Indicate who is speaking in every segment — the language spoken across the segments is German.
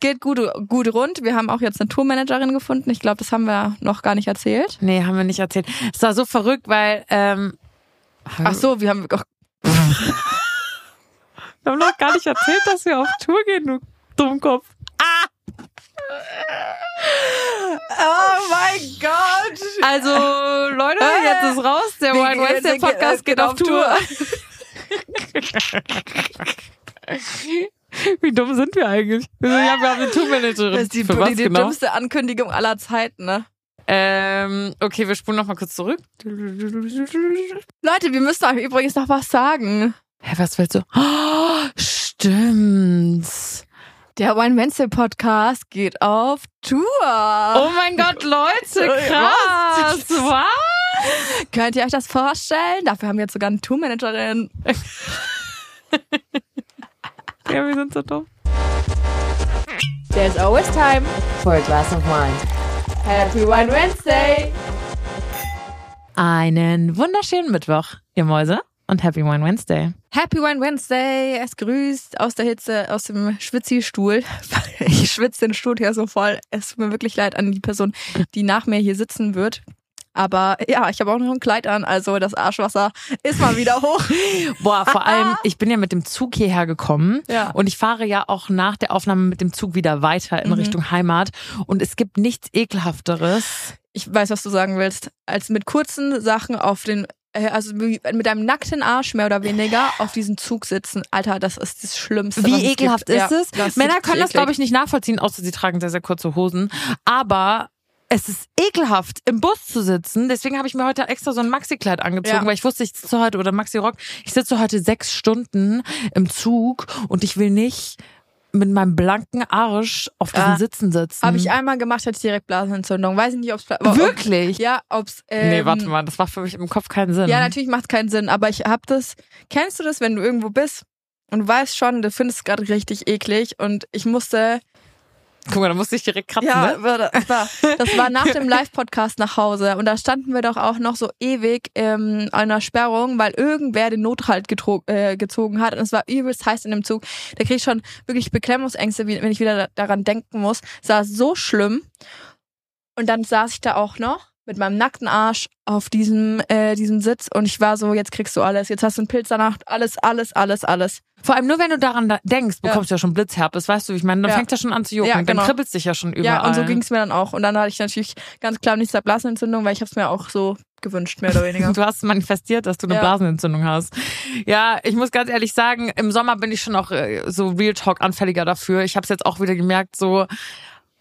Speaker 1: geht gut, gut rund. Wir haben auch jetzt eine Tourmanagerin gefunden. Ich glaube, das haben wir noch gar nicht erzählt.
Speaker 2: Nee, haben wir nicht erzählt. Es war so verrückt, weil ähm,
Speaker 1: Ach so, wir haben.
Speaker 2: Wir haben noch gar nicht erzählt, dass wir auf Tour gehen, du Dummkopf. Ah!
Speaker 1: Oh mein Gott!
Speaker 2: Also, Leute, jetzt ist raus. Der
Speaker 1: Wir
Speaker 2: Wild Wednesday Podcast
Speaker 1: gehen
Speaker 2: geht auf Tour. Wie dumm sind wir eigentlich? Ja, wir haben eine Tourmanagerin.
Speaker 1: Das ist die,
Speaker 2: Für was
Speaker 1: die, die
Speaker 2: genau?
Speaker 1: dümmste Ankündigung aller Zeiten, ne?
Speaker 2: Ähm, okay, wir spulen noch mal kurz zurück.
Speaker 1: Leute, wir müssen euch übrigens noch was sagen.
Speaker 2: Hä, was willst du? Oh, stimmt.
Speaker 1: Der Wine Wednesday Podcast geht auf Tour.
Speaker 2: Oh mein Gott, Leute, krass. Was?
Speaker 1: Könnt ihr euch das vorstellen? Dafür haben wir jetzt sogar eine Tourmanagerin.
Speaker 2: Ja, wir sind so dumm.
Speaker 3: There's always time for a glass of wine. Happy Wine Wednesday!
Speaker 2: Einen wunderschönen Mittwoch, ihr Mäuse. Und Happy Wine Wednesday.
Speaker 1: Happy Wine Wednesday. Es grüßt aus der Hitze, aus dem Schwitzi-Stuhl. Ich schwitze den Stuhl hier so voll. Es tut mir wirklich leid an die Person, die nach mir hier sitzen wird. Aber ja, ich habe auch noch ein Kleid an, also das Arschwasser ist mal wieder hoch.
Speaker 2: Boah, vor allem, ich bin ja mit dem Zug hierher gekommen
Speaker 1: Ja.
Speaker 2: und ich fahre ja auch nach der Aufnahme mit dem Zug wieder weiter in Richtung Heimat und es gibt nichts ekelhafteres.
Speaker 1: Ich weiß, was du sagen willst. Als mit kurzen Sachen auf den, äh, also mit einem nackten Arsch mehr oder weniger auf diesem Zug sitzen. Alter, das ist das Schlimmste.
Speaker 2: Wie ekelhaft
Speaker 1: gibt.
Speaker 2: ist
Speaker 1: Ja,
Speaker 2: es? Männer können das, glaube ich, nicht nachvollziehen, außer sie tragen sehr, sehr kurze Hosen. Aber es ist ekelhaft, im Bus zu sitzen. Deswegen habe ich mir heute extra so ein Maxi-Kleid angezogen,
Speaker 1: Ja.
Speaker 2: weil ich wusste, ich sitze heute, oder Maxi-Rock, ich sitze heute sechs Stunden im Zug und ich will nicht mit meinem blanken Arsch auf diesen
Speaker 1: Ah,
Speaker 2: Sitzen sitzen.
Speaker 1: Habe ich einmal gemacht, hatte ich direkt Blasenentzündung. Weiß ich nicht, ob es
Speaker 2: Wirklich?
Speaker 1: Ja, ob's. Ähm,
Speaker 2: nee, warte mal, das war für mich im Kopf keinen Sinn.
Speaker 1: Ja, natürlich macht keinen Sinn, aber ich hab das. Kennst du das, wenn du irgendwo bist und du weißt schon, du findest es gerade richtig eklig und ich musste.
Speaker 2: Guck mal, da musste ich direkt kratzen,
Speaker 1: Ja,
Speaker 2: ne?
Speaker 1: war- das war, das war nach dem Live-Podcast nach Hause und da standen wir doch auch noch so ewig ähm, an einer Sperrung, weil irgendwer den Nothalt äh, gezogen hat und es war übelst heiß in dem Zug. Da krieg ich schon wirklich Beklemmungsängste, wenn ich wieder da- daran denken muss. Es war so schlimm. Und dann saß ich da auch noch mit meinem nackten Arsch auf diesem, äh, diesem Sitz und ich war so, jetzt kriegst du alles, jetzt hast du einen Pilz danach, alles, alles, alles, alles.
Speaker 2: Vor allem nur, wenn du daran da denkst, bekommst du ja schon Blitzherpes, weißt du, wie ich meine, dann
Speaker 1: Ja.
Speaker 2: fängt das schon an zu jucken,
Speaker 1: Ja, genau.
Speaker 2: dann kribbelst dich ja schon überall.
Speaker 1: Ja, und so ging's mir dann auch. Und dann hatte ich natürlich ganz klar nicht Blasenentzündung, weil ich habe es mir auch so gewünscht, mehr oder weniger.
Speaker 2: Du hast manifestiert, dass du eine
Speaker 1: Ja.
Speaker 2: Blasenentzündung hast. Ja, ich muss ganz ehrlich sagen, im Sommer bin ich schon auch äh, so Real Talk anfälliger dafür. Ich habe es jetzt auch wieder gemerkt, so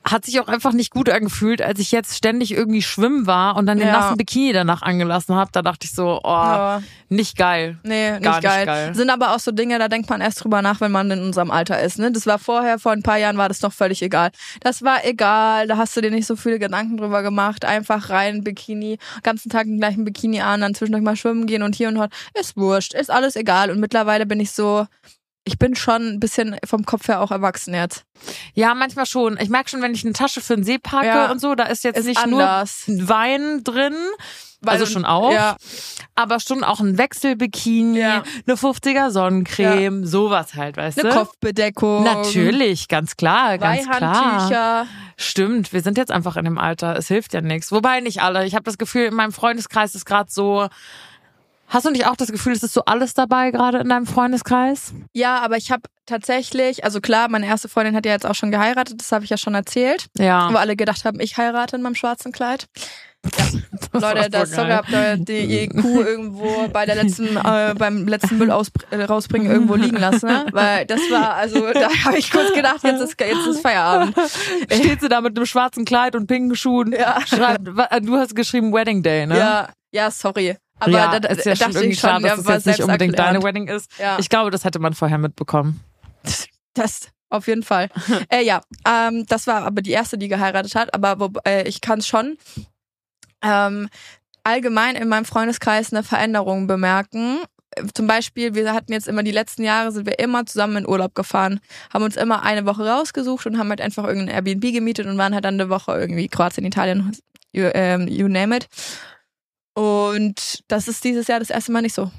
Speaker 2: hat sich auch einfach nicht gut angefühlt, als ich jetzt ständig irgendwie schwimmen war und dann den
Speaker 1: Ja.
Speaker 2: nassen Bikini danach angelassen habe. Da dachte ich so, oh,
Speaker 1: Ja.
Speaker 2: nicht geil.
Speaker 1: Nee, nicht,
Speaker 2: Gar nicht
Speaker 1: geil.
Speaker 2: geil.
Speaker 1: Sind aber auch so Dinge, da denkt man erst drüber nach, wenn man in unserem Alter ist. Ne? Das war vorher, vor ein paar Jahren war das noch völlig egal. Das war egal, da hast du dir nicht so viele Gedanken drüber gemacht. Einfach rein, Bikini, ganzen Tag den gleichen Bikini an, dann zwischendurch mal schwimmen gehen und hier und dort. Ist wurscht, ist alles egal. Und mittlerweile bin ich so, ich bin schon ein bisschen vom Kopf her auch erwachsen jetzt.
Speaker 2: Ja, manchmal schon. Ich merke schon, wenn ich eine Tasche für den See packe
Speaker 1: Ja.
Speaker 2: und so, da ist jetzt
Speaker 1: Ist
Speaker 2: nicht
Speaker 1: anders.
Speaker 2: nur Wein drin,
Speaker 1: Weil-
Speaker 2: also schon auch,
Speaker 1: Ja.
Speaker 2: aber schon auch ein Wechselbikini,
Speaker 1: Ja.
Speaker 2: eine 50er Sonnencreme, sowas halt, weißt
Speaker 1: Eine
Speaker 2: du?
Speaker 1: Kopfbedeckung.
Speaker 2: Natürlich, ganz klar, ganz klar.
Speaker 1: Handtücher.
Speaker 2: Stimmt, wir sind jetzt einfach in dem Alter, es hilft ja nichts. Wobei nicht alle. Ich habe das Gefühl, in meinem Freundeskreis ist gerade so. Hast du nicht auch das Gefühl, es ist so alles dabei gerade in deinem Freundeskreis?
Speaker 1: Ja, aber ich habe tatsächlich, also klar, meine erste Freundin hat ja jetzt auch schon geheiratet, das habe ich ja schon erzählt.
Speaker 2: Ja.
Speaker 1: Wo alle gedacht haben, ich heirate in meinem schwarzen Kleid.
Speaker 2: Das war
Speaker 1: Leute, das sorry, habt ihr die IQ irgendwo bei der letzten, äh, beim letzten Müll aus, äh, rausbringen irgendwo liegen lassen, ne? Weil das war, also da habe ich kurz gedacht, jetzt ist jetzt ist Feierabend.
Speaker 2: Steht sie da mit einem schwarzen Kleid und pinken Schuhen?
Speaker 1: Ja.
Speaker 2: Schreibt, du hast geschrieben Wedding Day, ne?
Speaker 1: Ja, ja, sorry. Aber
Speaker 2: ja,
Speaker 1: da,
Speaker 2: ist ja schon
Speaker 1: dachte
Speaker 2: irgendwie schade, dass das jetzt nicht unbedingt deine
Speaker 1: selbsterklärend.
Speaker 2: Wedding ist.
Speaker 1: Ja.
Speaker 2: Ich glaube, das hätte man vorher mitbekommen.
Speaker 1: Das auf jeden Fall. äh, ja, ähm, das war aber die erste, die geheiratet hat. Aber wo, äh, ich kann schon ähm, allgemein in meinem Freundeskreis eine Veränderung bemerken. Zum Beispiel, wir hatten jetzt immer die letzten Jahre, sind wir immer zusammen in Urlaub gefahren, haben uns immer eine Woche rausgesucht und haben halt einfach irgendein Airbnb gemietet und waren halt dann eine Woche irgendwie Kroatien, Italien, you, ähm, you name it. Und das ist dieses Jahr das erste Mal nicht so.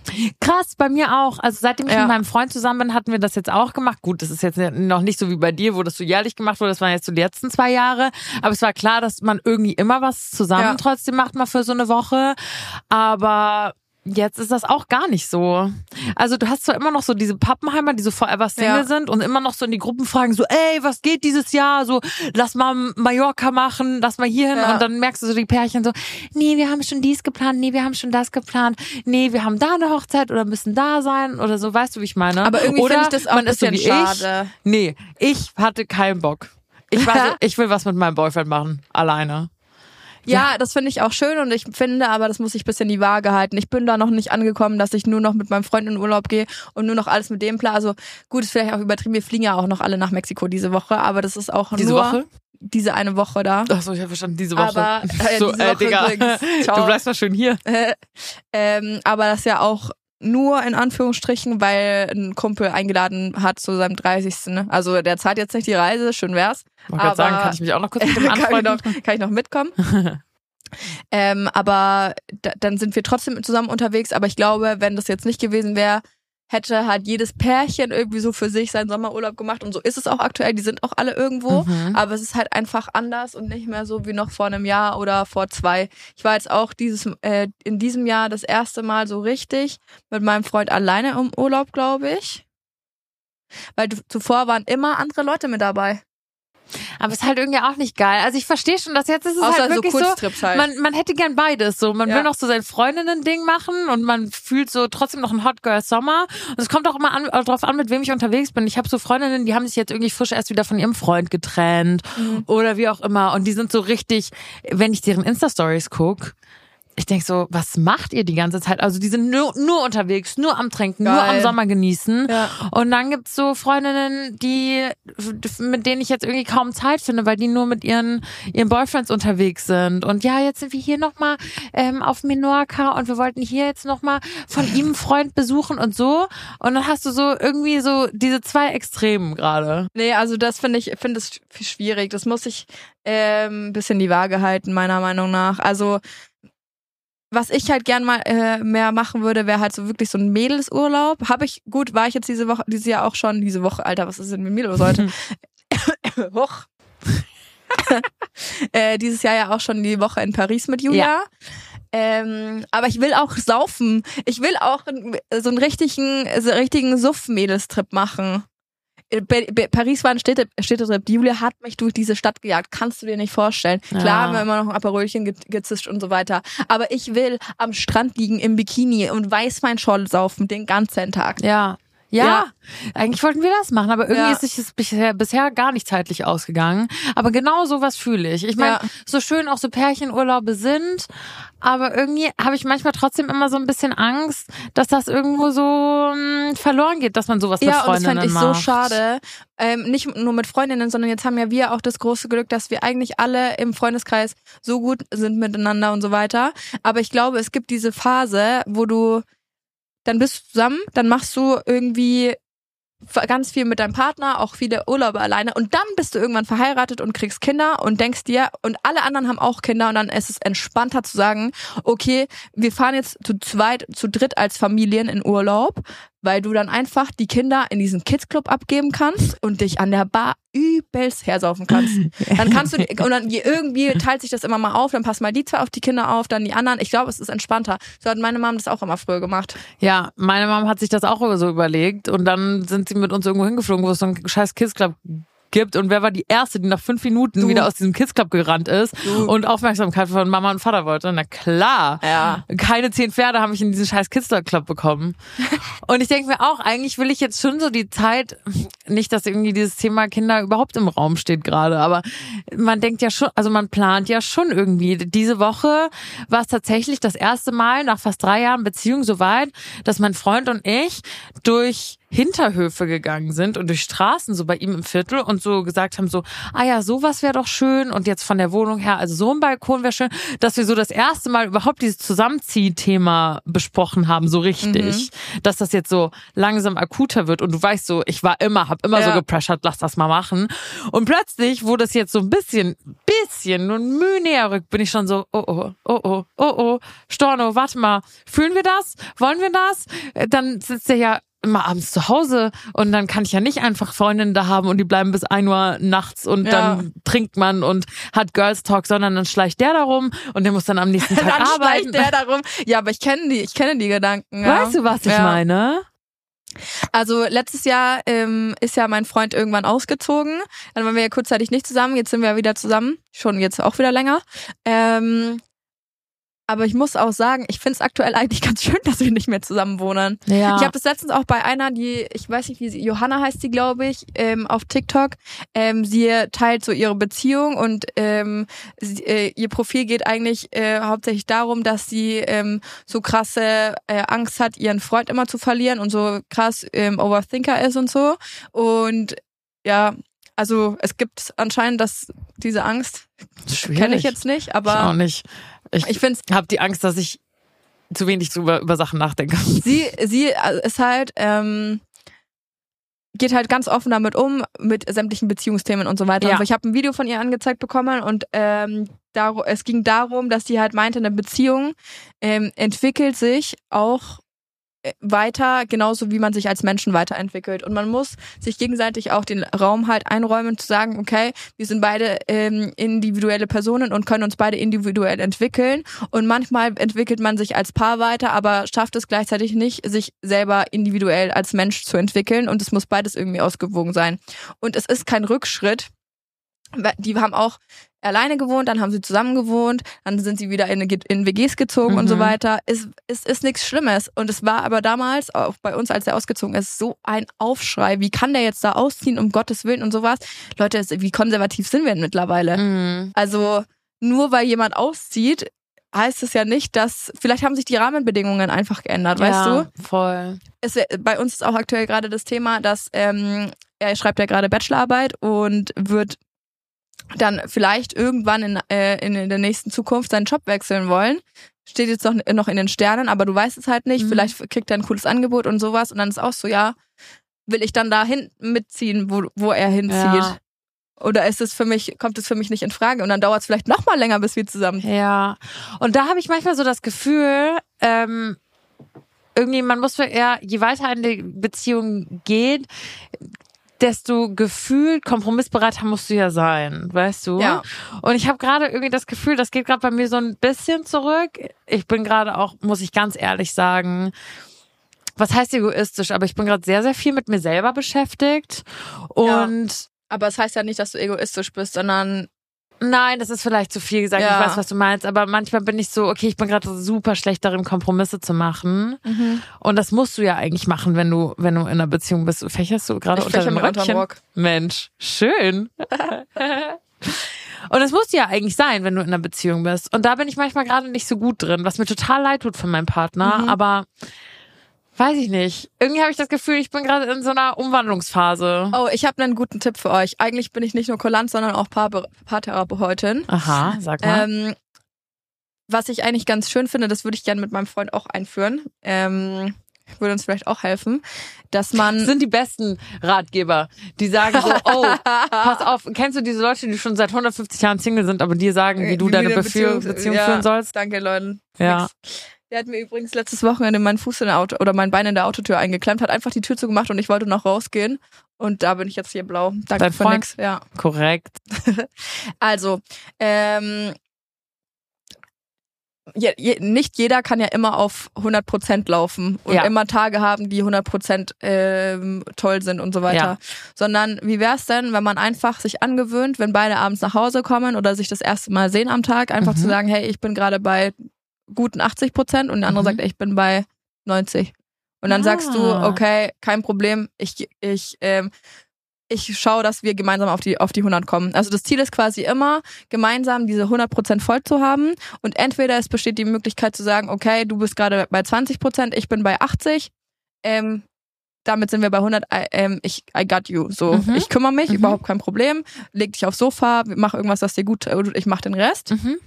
Speaker 2: Krass, bei mir auch. Also seitdem ich
Speaker 1: Ja.
Speaker 2: mit meinem Freund zusammen bin, hatten wir das jetzt auch gemacht. Gut, das ist jetzt noch nicht so wie bei dir, wo das so jährlich gemacht wurde. Das waren jetzt so die letzten zwei Jahre. Aber es war klar, dass man irgendwie immer was zusammen
Speaker 1: Ja.
Speaker 2: trotzdem macht, mal für so eine Woche. Aber jetzt ist das auch gar nicht so. Also du hast zwar immer noch so diese Pappenheimer, die so forever Single
Speaker 1: Ja.
Speaker 2: sind und immer noch so in die Gruppen fragen, so, ey, was geht dieses Jahr? So, lass mal Mallorca machen, lass mal hier hin.
Speaker 1: Ja.
Speaker 2: Und dann merkst du so die Pärchen so, nee, wir haben schon dies geplant, nee, wir haben schon das geplant, nee, wir haben da eine Hochzeit oder müssen da sein oder so, weißt du, wie ich meine?
Speaker 1: Aber irgendwie
Speaker 2: oder
Speaker 1: finde ich das auch
Speaker 2: man ist so wie
Speaker 1: schade.
Speaker 2: Ich. Nee, ich hatte keinen Bock. Ich war so, ich will was mit meinem Boyfriend machen, alleine.
Speaker 1: Ja, das finde ich auch schön und ich finde, aber das muss ich bisschen die Waage halten. Ich bin da noch nicht angekommen, dass ich nur noch mit meinem Freund in Urlaub gehe und nur noch alles mit dem plan. Also gut, ist vielleicht auch übertrieben. Wir fliegen ja auch noch alle nach Mexiko diese Woche, aber das ist auch
Speaker 2: Diese
Speaker 1: nur
Speaker 2: Woche?
Speaker 1: diese eine Woche da.
Speaker 2: Achso, ich habe verstanden, diese Woche.
Speaker 1: Aber, äh,
Speaker 2: so,
Speaker 1: diese
Speaker 2: äh,
Speaker 1: Woche
Speaker 2: Digga,
Speaker 1: übrigens.
Speaker 2: Du bleibst mal schön hier.
Speaker 1: ähm, aber das ja auch nur in Anführungsstrichen, weil ein Kumpel eingeladen hat zu seinem 30. Ne? Also der zahlt jetzt nicht die Reise, schön wär's.
Speaker 2: Ich wollte sagen,
Speaker 1: Aber-
Speaker 2: kann ich mich auch noch kurz mit dem
Speaker 1: kann, ich noch, kann ich noch mitkommen. ähm, aber da, dann sind wir trotzdem zusammen unterwegs. Aber ich glaube, wenn das jetzt nicht gewesen wäre, hätte halt jedes Pärchen irgendwie so für sich seinen Sommerurlaub gemacht. Und so ist es auch aktuell. Die sind auch alle irgendwo.
Speaker 2: Mhm.
Speaker 1: Aber es ist halt einfach anders und nicht mehr so wie noch vor einem Jahr oder vor zwei. Ich war jetzt auch dieses äh, in diesem Jahr das erste Mal so richtig mit meinem Freund alleine im Urlaub, glaube ich. Weil zuvor waren immer andere Leute mit dabei.
Speaker 2: Aber ist halt irgendwie auch nicht geil. Also ich verstehe schon, dass jetzt ist es
Speaker 1: Außer
Speaker 2: halt
Speaker 1: so
Speaker 2: wirklich so,
Speaker 1: Kurztrips halt.
Speaker 2: man, man hätte gern beides. So, man
Speaker 1: Ja.
Speaker 2: will noch so sein Freundinnen-Ding machen und man fühlt so trotzdem noch ein Hot Girl Sommer. Und es kommt auch immer an, äh, drauf an, mit wem ich unterwegs bin. Ich habe so Freundinnen, die haben sich jetzt irgendwie frisch erst wieder von ihrem Freund getrennt
Speaker 1: Mhm.
Speaker 2: oder wie auch immer. Und die sind so richtig, wenn ich deren Insta-Stories guck, ich denk so, was macht ihr die ganze Zeit? Also die sind nur, nur unterwegs, nur am Trinken, nur
Speaker 1: Geil.
Speaker 2: am Sommer genießen.
Speaker 1: Ja.
Speaker 2: Und dann gibt's so Freundinnen, die mit denen ich jetzt irgendwie kaum Zeit finde, weil die nur mit ihren ihren Boyfriends unterwegs sind. Und ja, jetzt sind wir hier noch mal ähm, auf Menorca und wir wollten hier jetzt noch mal von ihm einen Freund besuchen und so. Und dann hast du so irgendwie so diese zwei Extremen gerade.
Speaker 1: Nee, also das finde ich finde es schwierig. Das muss ich ähm, ein bisschen die Waage halten, meiner Meinung nach. Also was ich halt gern mal äh, mehr machen würde, wäre halt so wirklich so ein Mädelsurlaub. Habe ich, gut, war ich jetzt diese Woche, dieses Jahr auch schon, diese Woche, Alter, was ist denn mit mir los heute? Hoch. äh, dieses Jahr ja auch schon die Woche in Paris mit Julia. Ähm, aber ich will auch saufen. Ich will auch so einen richtigen, so einen richtigen Suff-Mädelstrip machen. Äh, Paris war ein Städte Städtetrip. Die Julia hat mich durch diese Stadt gejagt. Kannst du dir nicht vorstellen.
Speaker 2: Ja.
Speaker 1: Klar haben wir immer noch ein Aperolchen ge gezischt und so weiter. Aber ich will am Strand liegen im Bikini und Weißweinschorle saufen den ganzen Tag.
Speaker 2: Ja. Ja,
Speaker 1: Ja.
Speaker 2: eigentlich wollten wir das machen, aber irgendwie
Speaker 1: Ja.
Speaker 2: ist sich das bisher, bisher gar nicht zeitlich ausgegangen. Aber genau sowas fühle ich. Ich meine,
Speaker 1: Ja.
Speaker 2: so schön auch so Pärchenurlaube sind, aber irgendwie habe ich manchmal trotzdem immer so ein bisschen Angst, dass das irgendwo so mh, verloren geht, dass man sowas mit
Speaker 1: Ja, und das
Speaker 2: Freundinnen
Speaker 1: fand ich
Speaker 2: macht.
Speaker 1: so schade. Ähm, nicht nur mit Freundinnen, sondern jetzt haben ja wir auch das große Glück, dass wir eigentlich alle im Freundeskreis so gut sind miteinander und so weiter. Aber ich glaube, es gibt diese Phase, wo du dann bist du zusammen, dann machst du irgendwie ganz viel mit deinem Partner, auch viele Urlaube alleine und dann bist du irgendwann verheiratet und kriegst Kinder und denkst dir, und alle anderen haben auch Kinder und dann ist es entspannter zu sagen, okay, wir fahren jetzt zu zweit, zu dritt als Familien in Urlaub, weil du dann einfach die Kinder in diesen Kids Club abgeben kannst und dich an der Bar übelst hersaufen kannst. Dann kannst du, die- und dann irgendwie teilt sich das immer mal auf, dann passt mal die zwei auf die Kinder auf, dann die anderen. Ich glaube, es ist entspannter. So hat meine Mom das auch immer früher gemacht.
Speaker 2: Ja, meine Mom hat sich das auch so überlegt und dann sind sie mit uns irgendwo hingeflogen, wo es so einen scheiß Kids Club gibt und wer war die erste, die nach fünf Minuten
Speaker 1: Du.
Speaker 2: wieder aus diesem Kids Club gerannt ist
Speaker 1: Du.
Speaker 2: und Aufmerksamkeit von Mama und Vater wollte? Na klar.
Speaker 1: Ja.
Speaker 2: Keine zehn Pferde habe ich in diesen scheiß Kids Club bekommen. Und ich denke mir auch, eigentlich will ich jetzt schon so die Zeit, nicht, dass irgendwie dieses Thema Kinder überhaupt im Raum steht gerade, aber man denkt ja schon, also man plant ja schon irgendwie. Diese Woche war es tatsächlich das erste Mal nach fast drei Jahren Beziehung so weit, dass mein Freund und ich durch Hinterhöfe gegangen sind und durch Straßen so bei ihm im Viertel und so gesagt haben so, ah ja, sowas wäre doch schön und jetzt von der Wohnung her, also so ein Balkon wäre schön, dass wir so das erste Mal überhaupt dieses Zusammenziehthema besprochen haben, so richtig, dass das jetzt so langsam akuter wird und du weißt so, ich war immer, hab immer so
Speaker 1: Ja.
Speaker 2: gepressured, lass das mal machen und plötzlich, wo das jetzt so ein bisschen, bisschen, nur ein Mühe näher rückt, bin ich schon so, oh oh, oh oh, oh oh, Storno, warte mal, fühlen wir das? Wollen wir das? Dann sitzt er ja immer abends zu Hause und dann kann ich ja nicht einfach Freundinnen da haben und die bleiben bis ein Uhr nachts und
Speaker 1: Ja.
Speaker 2: dann trinkt man und hat Girls Talk, sondern dann schleicht der da rum und der muss dann am nächsten Tag
Speaker 1: Dann
Speaker 2: arbeiten.
Speaker 1: schleicht der darum. Ja, aber ich kenne die, ich kenne die Gedanken. Ja.
Speaker 2: Weißt du, was ich
Speaker 1: Ja.
Speaker 2: meine?
Speaker 1: Also letztes Jahr ähm, ist ja mein Freund irgendwann ausgezogen. Dann waren wir ja kurzzeitig nicht zusammen. Jetzt sind wir wieder zusammen. Schon jetzt auch wieder länger. Ähm, aber ich muss auch sagen, ich finde es aktuell eigentlich ganz schön, dass wir nicht mehr zusammen wohnen.
Speaker 2: Ja.
Speaker 1: Ich habe das letztens auch bei einer, die, ich weiß nicht, wie sie, Johanna heißt sie, glaube ich, ähm, auf TikTok. Ähm, sie teilt so ihre Beziehung und ähm, sie, äh, ihr Profil geht eigentlich äh, hauptsächlich darum, dass sie ähm, so krasse äh, Angst hat, ihren Freund immer zu verlieren und so krass ähm, Overthinker ist und so. Und ja, also es gibt anscheinend dass diese Angst, kenne ich jetzt nicht,
Speaker 2: Ich auch
Speaker 1: aber
Speaker 2: nicht. Ich,
Speaker 1: ich finde
Speaker 2: habe die Angst, dass ich zu wenig drüber über Sachen nachdenke.
Speaker 1: sie, sie ist halt, ähm, geht halt ganz offen damit um, mit sämtlichen Beziehungsthemen und so weiter.
Speaker 2: Ja.
Speaker 1: Also ich habe ein Video von ihr angezeigt bekommen und ähm, dar es ging darum, dass sie halt meinte, eine Beziehung ähm, entwickelt sich auch äh, weiter, genauso wie man sich als Menschen weiterentwickelt. Und man muss sich gegenseitig auch den Raum halt einräumen, zu sagen, okay, wir sind beide ähm, individuelle Personen und können uns beide individuell entwickeln. Und manchmal entwickelt man sich als Paar weiter, aber schafft es gleichzeitig nicht, sich selber individuell als Mensch zu entwickeln. Und es muss beides irgendwie ausgewogen sein. Und es ist kein Rückschritt. Die haben auch alleine gewohnt, dann haben sie zusammen gewohnt, dann sind sie wieder in, in WGs gezogen und so
Speaker 2: Mhm.
Speaker 1: weiter. Es, es ist nichts Schlimmes. Und es war aber damals, auch bei uns, als er ausgezogen ist, so ein Aufschrei. Wie kann der jetzt da ausziehen, um Gottes Willen und sowas? Leute, wie konservativ sind wir denn mittlerweile?
Speaker 2: Mhm.
Speaker 1: Also nur weil jemand auszieht, heißt es ja nicht, dass vielleicht haben sich die Rahmenbedingungen einfach geändert, weißt
Speaker 2: ja,
Speaker 1: du?
Speaker 2: Voll.
Speaker 1: Es, bei uns ist auch aktuell gerade das Thema, dass ähm, er schreibt ja gerade Bachelorarbeit und wird dann vielleicht irgendwann in, äh, in, in der nächsten Zukunft seinen Job wechseln wollen. Steht jetzt noch, noch in den Sternen, aber du weißt es halt nicht.
Speaker 2: Mhm.
Speaker 1: Vielleicht kriegt er ein cooles Angebot und sowas. Und dann ist auch so, ja, will ich dann dahin mitziehen, wo, wo er hinzieht?
Speaker 2: Ja.
Speaker 1: Oder ist es für mich, kommt es für mich nicht in Frage? Und dann dauert es vielleicht noch mal länger, bis wir zusammen
Speaker 2: Ja. Und da habe ich manchmal so das Gefühl, ähm, irgendwie, man muss eher, je weiter eine Beziehung geht, desto gefühlt kompromissbereiter musst du ja sein, weißt du?
Speaker 1: Ja.
Speaker 2: Und ich habe gerade irgendwie das Gefühl, das geht gerade bei mir so ein bisschen zurück. Ich bin gerade auch, muss ich ganz ehrlich sagen, was heißt egoistisch, aber ich bin gerade sehr, sehr viel mit mir selber beschäftigt. Und
Speaker 1: Aber es heißt ja nicht, dass du egoistisch bist, sondern
Speaker 2: Nein, das ist vielleicht zu viel gesagt.
Speaker 1: Ja.
Speaker 2: Ich weiß, was du meinst. Aber manchmal bin ich so, okay, ich bin gerade super schlecht darin, Kompromisse zu machen. Und das musst du ja eigentlich machen, wenn du, wenn du in einer Beziehung bist. Fächerst du gerade unter dem Röckchen?
Speaker 1: Rock.
Speaker 2: Mensch, schön. Und das musst du ja eigentlich sein, wenn du in einer Beziehung bist. Und da bin ich manchmal gerade nicht so gut drin, was mir total leid tut für meinen Partner.
Speaker 1: Mhm.
Speaker 2: Aber weiß ich nicht. Irgendwie habe ich das Gefühl, ich bin gerade in so einer Umwandlungsphase.
Speaker 1: Oh, ich habe einen guten Tipp für euch. Eigentlich bin ich nicht nur Kulant, sondern auch Paar Paartherapeutin.
Speaker 2: Aha, sag mal.
Speaker 1: Ähm, was ich eigentlich ganz schön finde, das würde ich gerne mit meinem Freund auch einführen. Ähm, würde uns vielleicht auch helfen, dass man
Speaker 2: Das sind die besten Ratgeber, die sagen so, oh, pass auf, kennst du diese Leute, die schon seit 150 Jahren Single sind, aber dir sagen, wie du
Speaker 1: Wie
Speaker 2: deine
Speaker 1: eine
Speaker 2: Beziehung,
Speaker 1: Beziehung-
Speaker 2: Beziehung
Speaker 1: ja.
Speaker 2: führen sollst?
Speaker 1: Danke, Leute.
Speaker 2: Ja.
Speaker 1: Nix. Der hat mir übrigens letztes Wochenende meinen Fuß in der Auto oder mein Bein in der Autotür eingeklemmt, hat einfach die Tür zugemacht und ich wollte noch rausgehen. Und da bin ich jetzt hier blau. Danke
Speaker 2: Dein
Speaker 1: für
Speaker 2: Freund?
Speaker 1: nix. Ja.
Speaker 2: Korrekt.
Speaker 1: Also, ähm, je, je, nicht jeder kann ja immer auf 100% laufen und
Speaker 2: Ja.
Speaker 1: immer Tage haben, die 100% ähm, toll sind und so weiter.
Speaker 2: Ja.
Speaker 1: Sondern wie wär's denn, wenn man einfach sich angewöhnt, wenn beide abends nach Hause kommen oder sich das erste Mal sehen am Tag, einfach
Speaker 2: Mhm.
Speaker 1: zu sagen, hey, ich bin gerade bei guten 80% und der andere
Speaker 2: Mhm.
Speaker 1: sagt, ich bin bei 90. Und dann sagst du,
Speaker 2: Ah.
Speaker 1: okay, kein Problem, ich, ich, ähm, ich schaue, dass wir gemeinsam auf die, auf die 100 kommen. Also das Ziel ist quasi immer, gemeinsam diese 100% voll zu haben. Und entweder es besteht die Möglichkeit zu sagen, okay, du bist gerade bei 20%, ich bin bei 80. Ähm, damit sind wir bei 100. I- Ähm, ich, I got you. So,
Speaker 2: Mhm.
Speaker 1: ich kümmere mich,
Speaker 2: Mhm.
Speaker 1: überhaupt kein Problem. Leg dich aufs Sofa, mach irgendwas, das dir gut, tut, ich mach den Rest.
Speaker 2: Mhm.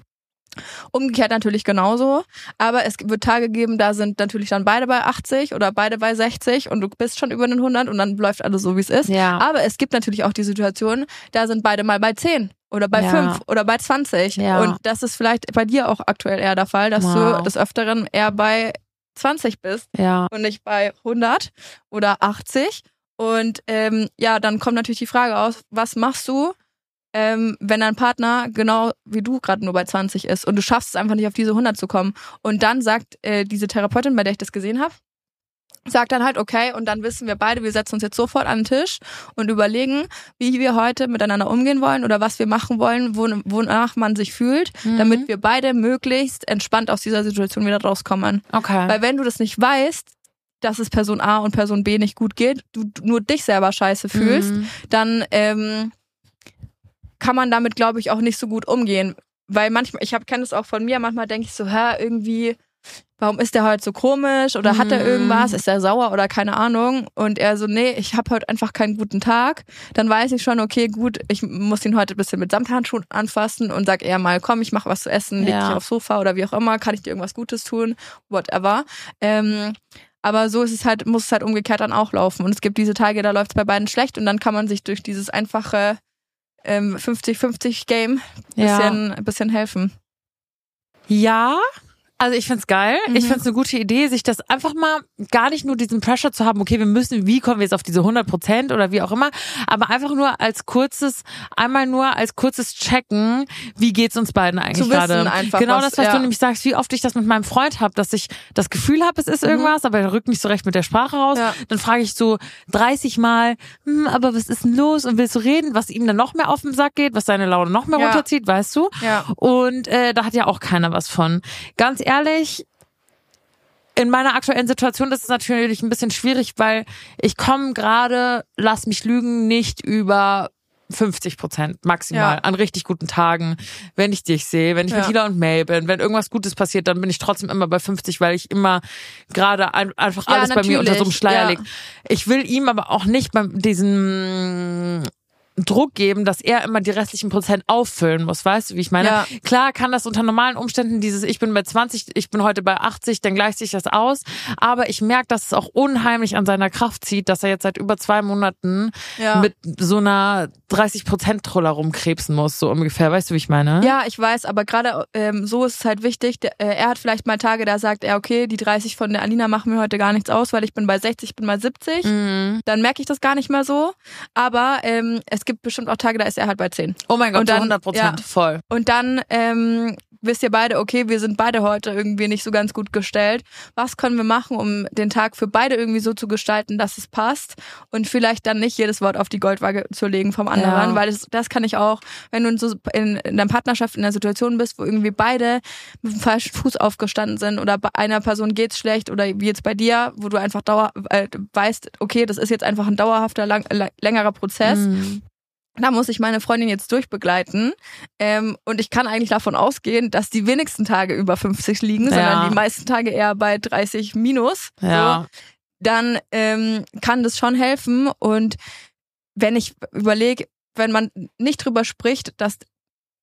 Speaker 1: Umgekehrt natürlich genauso. Aber es wird Tage geben, da sind natürlich dann beide bei 80 oder beide bei 60 und du bist schon über den 100 und dann läuft alles so, wie es ist.
Speaker 2: Ja.
Speaker 1: Aber es gibt natürlich auch die Situation, da sind beide mal bei 10 oder bei
Speaker 2: Ja.
Speaker 1: 5 oder bei 20.
Speaker 2: Ja.
Speaker 1: Und das ist vielleicht bei dir auch aktuell eher der Fall, dass
Speaker 2: Wow.
Speaker 1: du des Öfteren eher bei 20 bist
Speaker 2: Ja.
Speaker 1: und nicht bei 100 oder 80. Und ähm, ja, dann kommt natürlich die Frage aus, was machst du, ähm, wenn dein Partner genau wie du gerade nur bei 20 ist und du schaffst es einfach nicht auf diese 100 zu kommen. Und dann sagt äh, diese Therapeutin, bei der ich das gesehen habe, sagt dann halt, okay, und dann wissen wir beide, wir setzen uns jetzt sofort an den Tisch und überlegen, wie wir heute miteinander umgehen wollen oder was wir machen wollen, wo, wonach man sich fühlt,
Speaker 2: Mhm.
Speaker 1: damit wir beide möglichst entspannt aus dieser Situation wieder rauskommen.
Speaker 2: Okay.
Speaker 1: Weil wenn du das nicht weißt, dass es Person A und Person B nicht gut geht, du nur dich selber scheiße fühlst,
Speaker 2: Mhm.
Speaker 1: dann ähm, kann man damit, glaube ich, auch nicht so gut umgehen. Weil manchmal, ich kenne es auch von mir, manchmal denke ich so, hä, irgendwie, warum ist der heute so komisch? Oder hat er
Speaker 2: Mhm.
Speaker 1: irgendwas? Ist er sauer oder keine Ahnung? Und er so, nee, ich habe heute einfach keinen guten Tag. Dann weiß ich schon, okay, gut, ich muss ihn heute ein bisschen mit Samthandschuhen anfassen und sag eher mal, komm, ich mache was zu essen, leg
Speaker 2: Ja.
Speaker 1: dich aufs Sofa oder wie auch immer, kann ich dir irgendwas Gutes tun, whatever. Ähm, aber so ist es halt, muss es halt umgekehrt dann auch laufen. Und es gibt diese Tage, da läuft es bei beiden schlecht und dann kann man sich durch dieses einfache ähm, 50-50-Game
Speaker 2: Ja.
Speaker 1: bisschen, bisschen helfen.
Speaker 2: Ja, also ich find's geil.
Speaker 1: Mhm.
Speaker 2: Ich find's eine gute Idee, sich das einfach mal gar nicht nur diesen Pressure zu haben, okay, wir müssen, wie kommen wir jetzt auf diese 100 Prozent oder wie auch immer, aber einfach nur als kurzes, einmal nur als kurzes Checken, wie geht's uns beiden eigentlich
Speaker 1: Zu
Speaker 2: gerade.
Speaker 1: einfach,
Speaker 2: genau
Speaker 1: was-
Speaker 2: das, was
Speaker 1: ja.
Speaker 2: du nämlich sagst, wie oft ich das mit meinem Freund habe, dass ich das Gefühl habe, es ist irgendwas, aber er rückt nicht so recht mit der Sprache raus.
Speaker 1: Mhm. Ja.
Speaker 2: Dann frage ich so 30 Mal, hm, aber was ist denn los und willst du reden, was ihm dann noch mehr auf den Sack geht, was seine Laune noch mehr
Speaker 1: Ja.
Speaker 2: runterzieht, weißt du?
Speaker 1: Ja.
Speaker 2: Und äh, da hat ja auch keiner was von. Ganz ehrlich, in meiner aktuellen Situation ist es natürlich ein bisschen schwierig, weil ich komme gerade, lass mich lügen, nicht über 50 Prozent maximal
Speaker 1: Ja.
Speaker 2: an richtig guten Tagen, wenn ich dich sehe, wenn ich mit
Speaker 1: Ja.
Speaker 2: Hila und May bin, wenn irgendwas Gutes passiert, dann bin ich trotzdem immer bei 50, weil ich immer gerade ein, einfach
Speaker 1: Ja,
Speaker 2: alles bei mir unter so einem
Speaker 1: natürlich,
Speaker 2: Schleier
Speaker 1: ja.
Speaker 2: liegt. Ich will ihm aber auch nicht beim diesen Druck geben, dass er immer die restlichen Prozent auffüllen muss, weißt du, wie ich meine?
Speaker 1: Ja.
Speaker 2: Klar kann das unter normalen Umständen dieses, ich bin bei 20, ich bin heute bei 80, dann gleicht sich das aus. Aber ich merke, dass es auch unheimlich an seiner Kraft zieht, dass er jetzt seit über zwei Monaten
Speaker 1: Ja.
Speaker 2: mit so einer 30 Prozent Troller rumkrebsen muss, so ungefähr. Weißt du, wie ich meine?
Speaker 1: Ja, ich weiß, aber gerade ähm, so ist es halt wichtig. Der, äh, er hat vielleicht mal Tage, da sagt er, okay, die 30 von der Alina machen mir heute gar nichts aus, weil ich bin bei 60, ich bin bei 70.
Speaker 2: Mhm.
Speaker 1: Dann merke ich das gar nicht mehr so. Aber ähm, es gibt bestimmt auch Tage, da ist er halt bei 10.
Speaker 2: Oh mein Gott,
Speaker 1: Und dann-
Speaker 2: 100 Prozent
Speaker 1: ja.
Speaker 2: voll.
Speaker 1: Und dann ähm, wisst ihr beide, okay, wir sind beide heute irgendwie nicht so ganz gut gestellt. Was können wir machen, um den Tag für beide irgendwie so zu gestalten, dass es passt und vielleicht dann nicht jedes Wort auf die Goldwaage zu legen vom anderen,
Speaker 2: Ja.
Speaker 1: weil das, das kann ich auch, wenn du in, so in, in der Partnerschaft in einer Situation bist, wo irgendwie beide mit dem falschen Fuß aufgestanden sind oder bei einer Person geht's schlecht oder wie jetzt bei dir, wo du einfach dauer, äh, weißt, okay, das ist jetzt einfach ein dauerhafter, lang, längerer Prozess
Speaker 2: Mhm.
Speaker 1: Da muss ich meine Freundin jetzt durchbegleiten. Ähm, und ich kann eigentlich davon ausgehen, dass die wenigsten Tage über 50 liegen,
Speaker 2: Ja.
Speaker 1: sondern die meisten Tage eher bei 30 minus.
Speaker 2: Ja.
Speaker 1: So, dann ähm, kann das schon helfen. Und wenn ich überlege, wenn man nicht drüber spricht, dass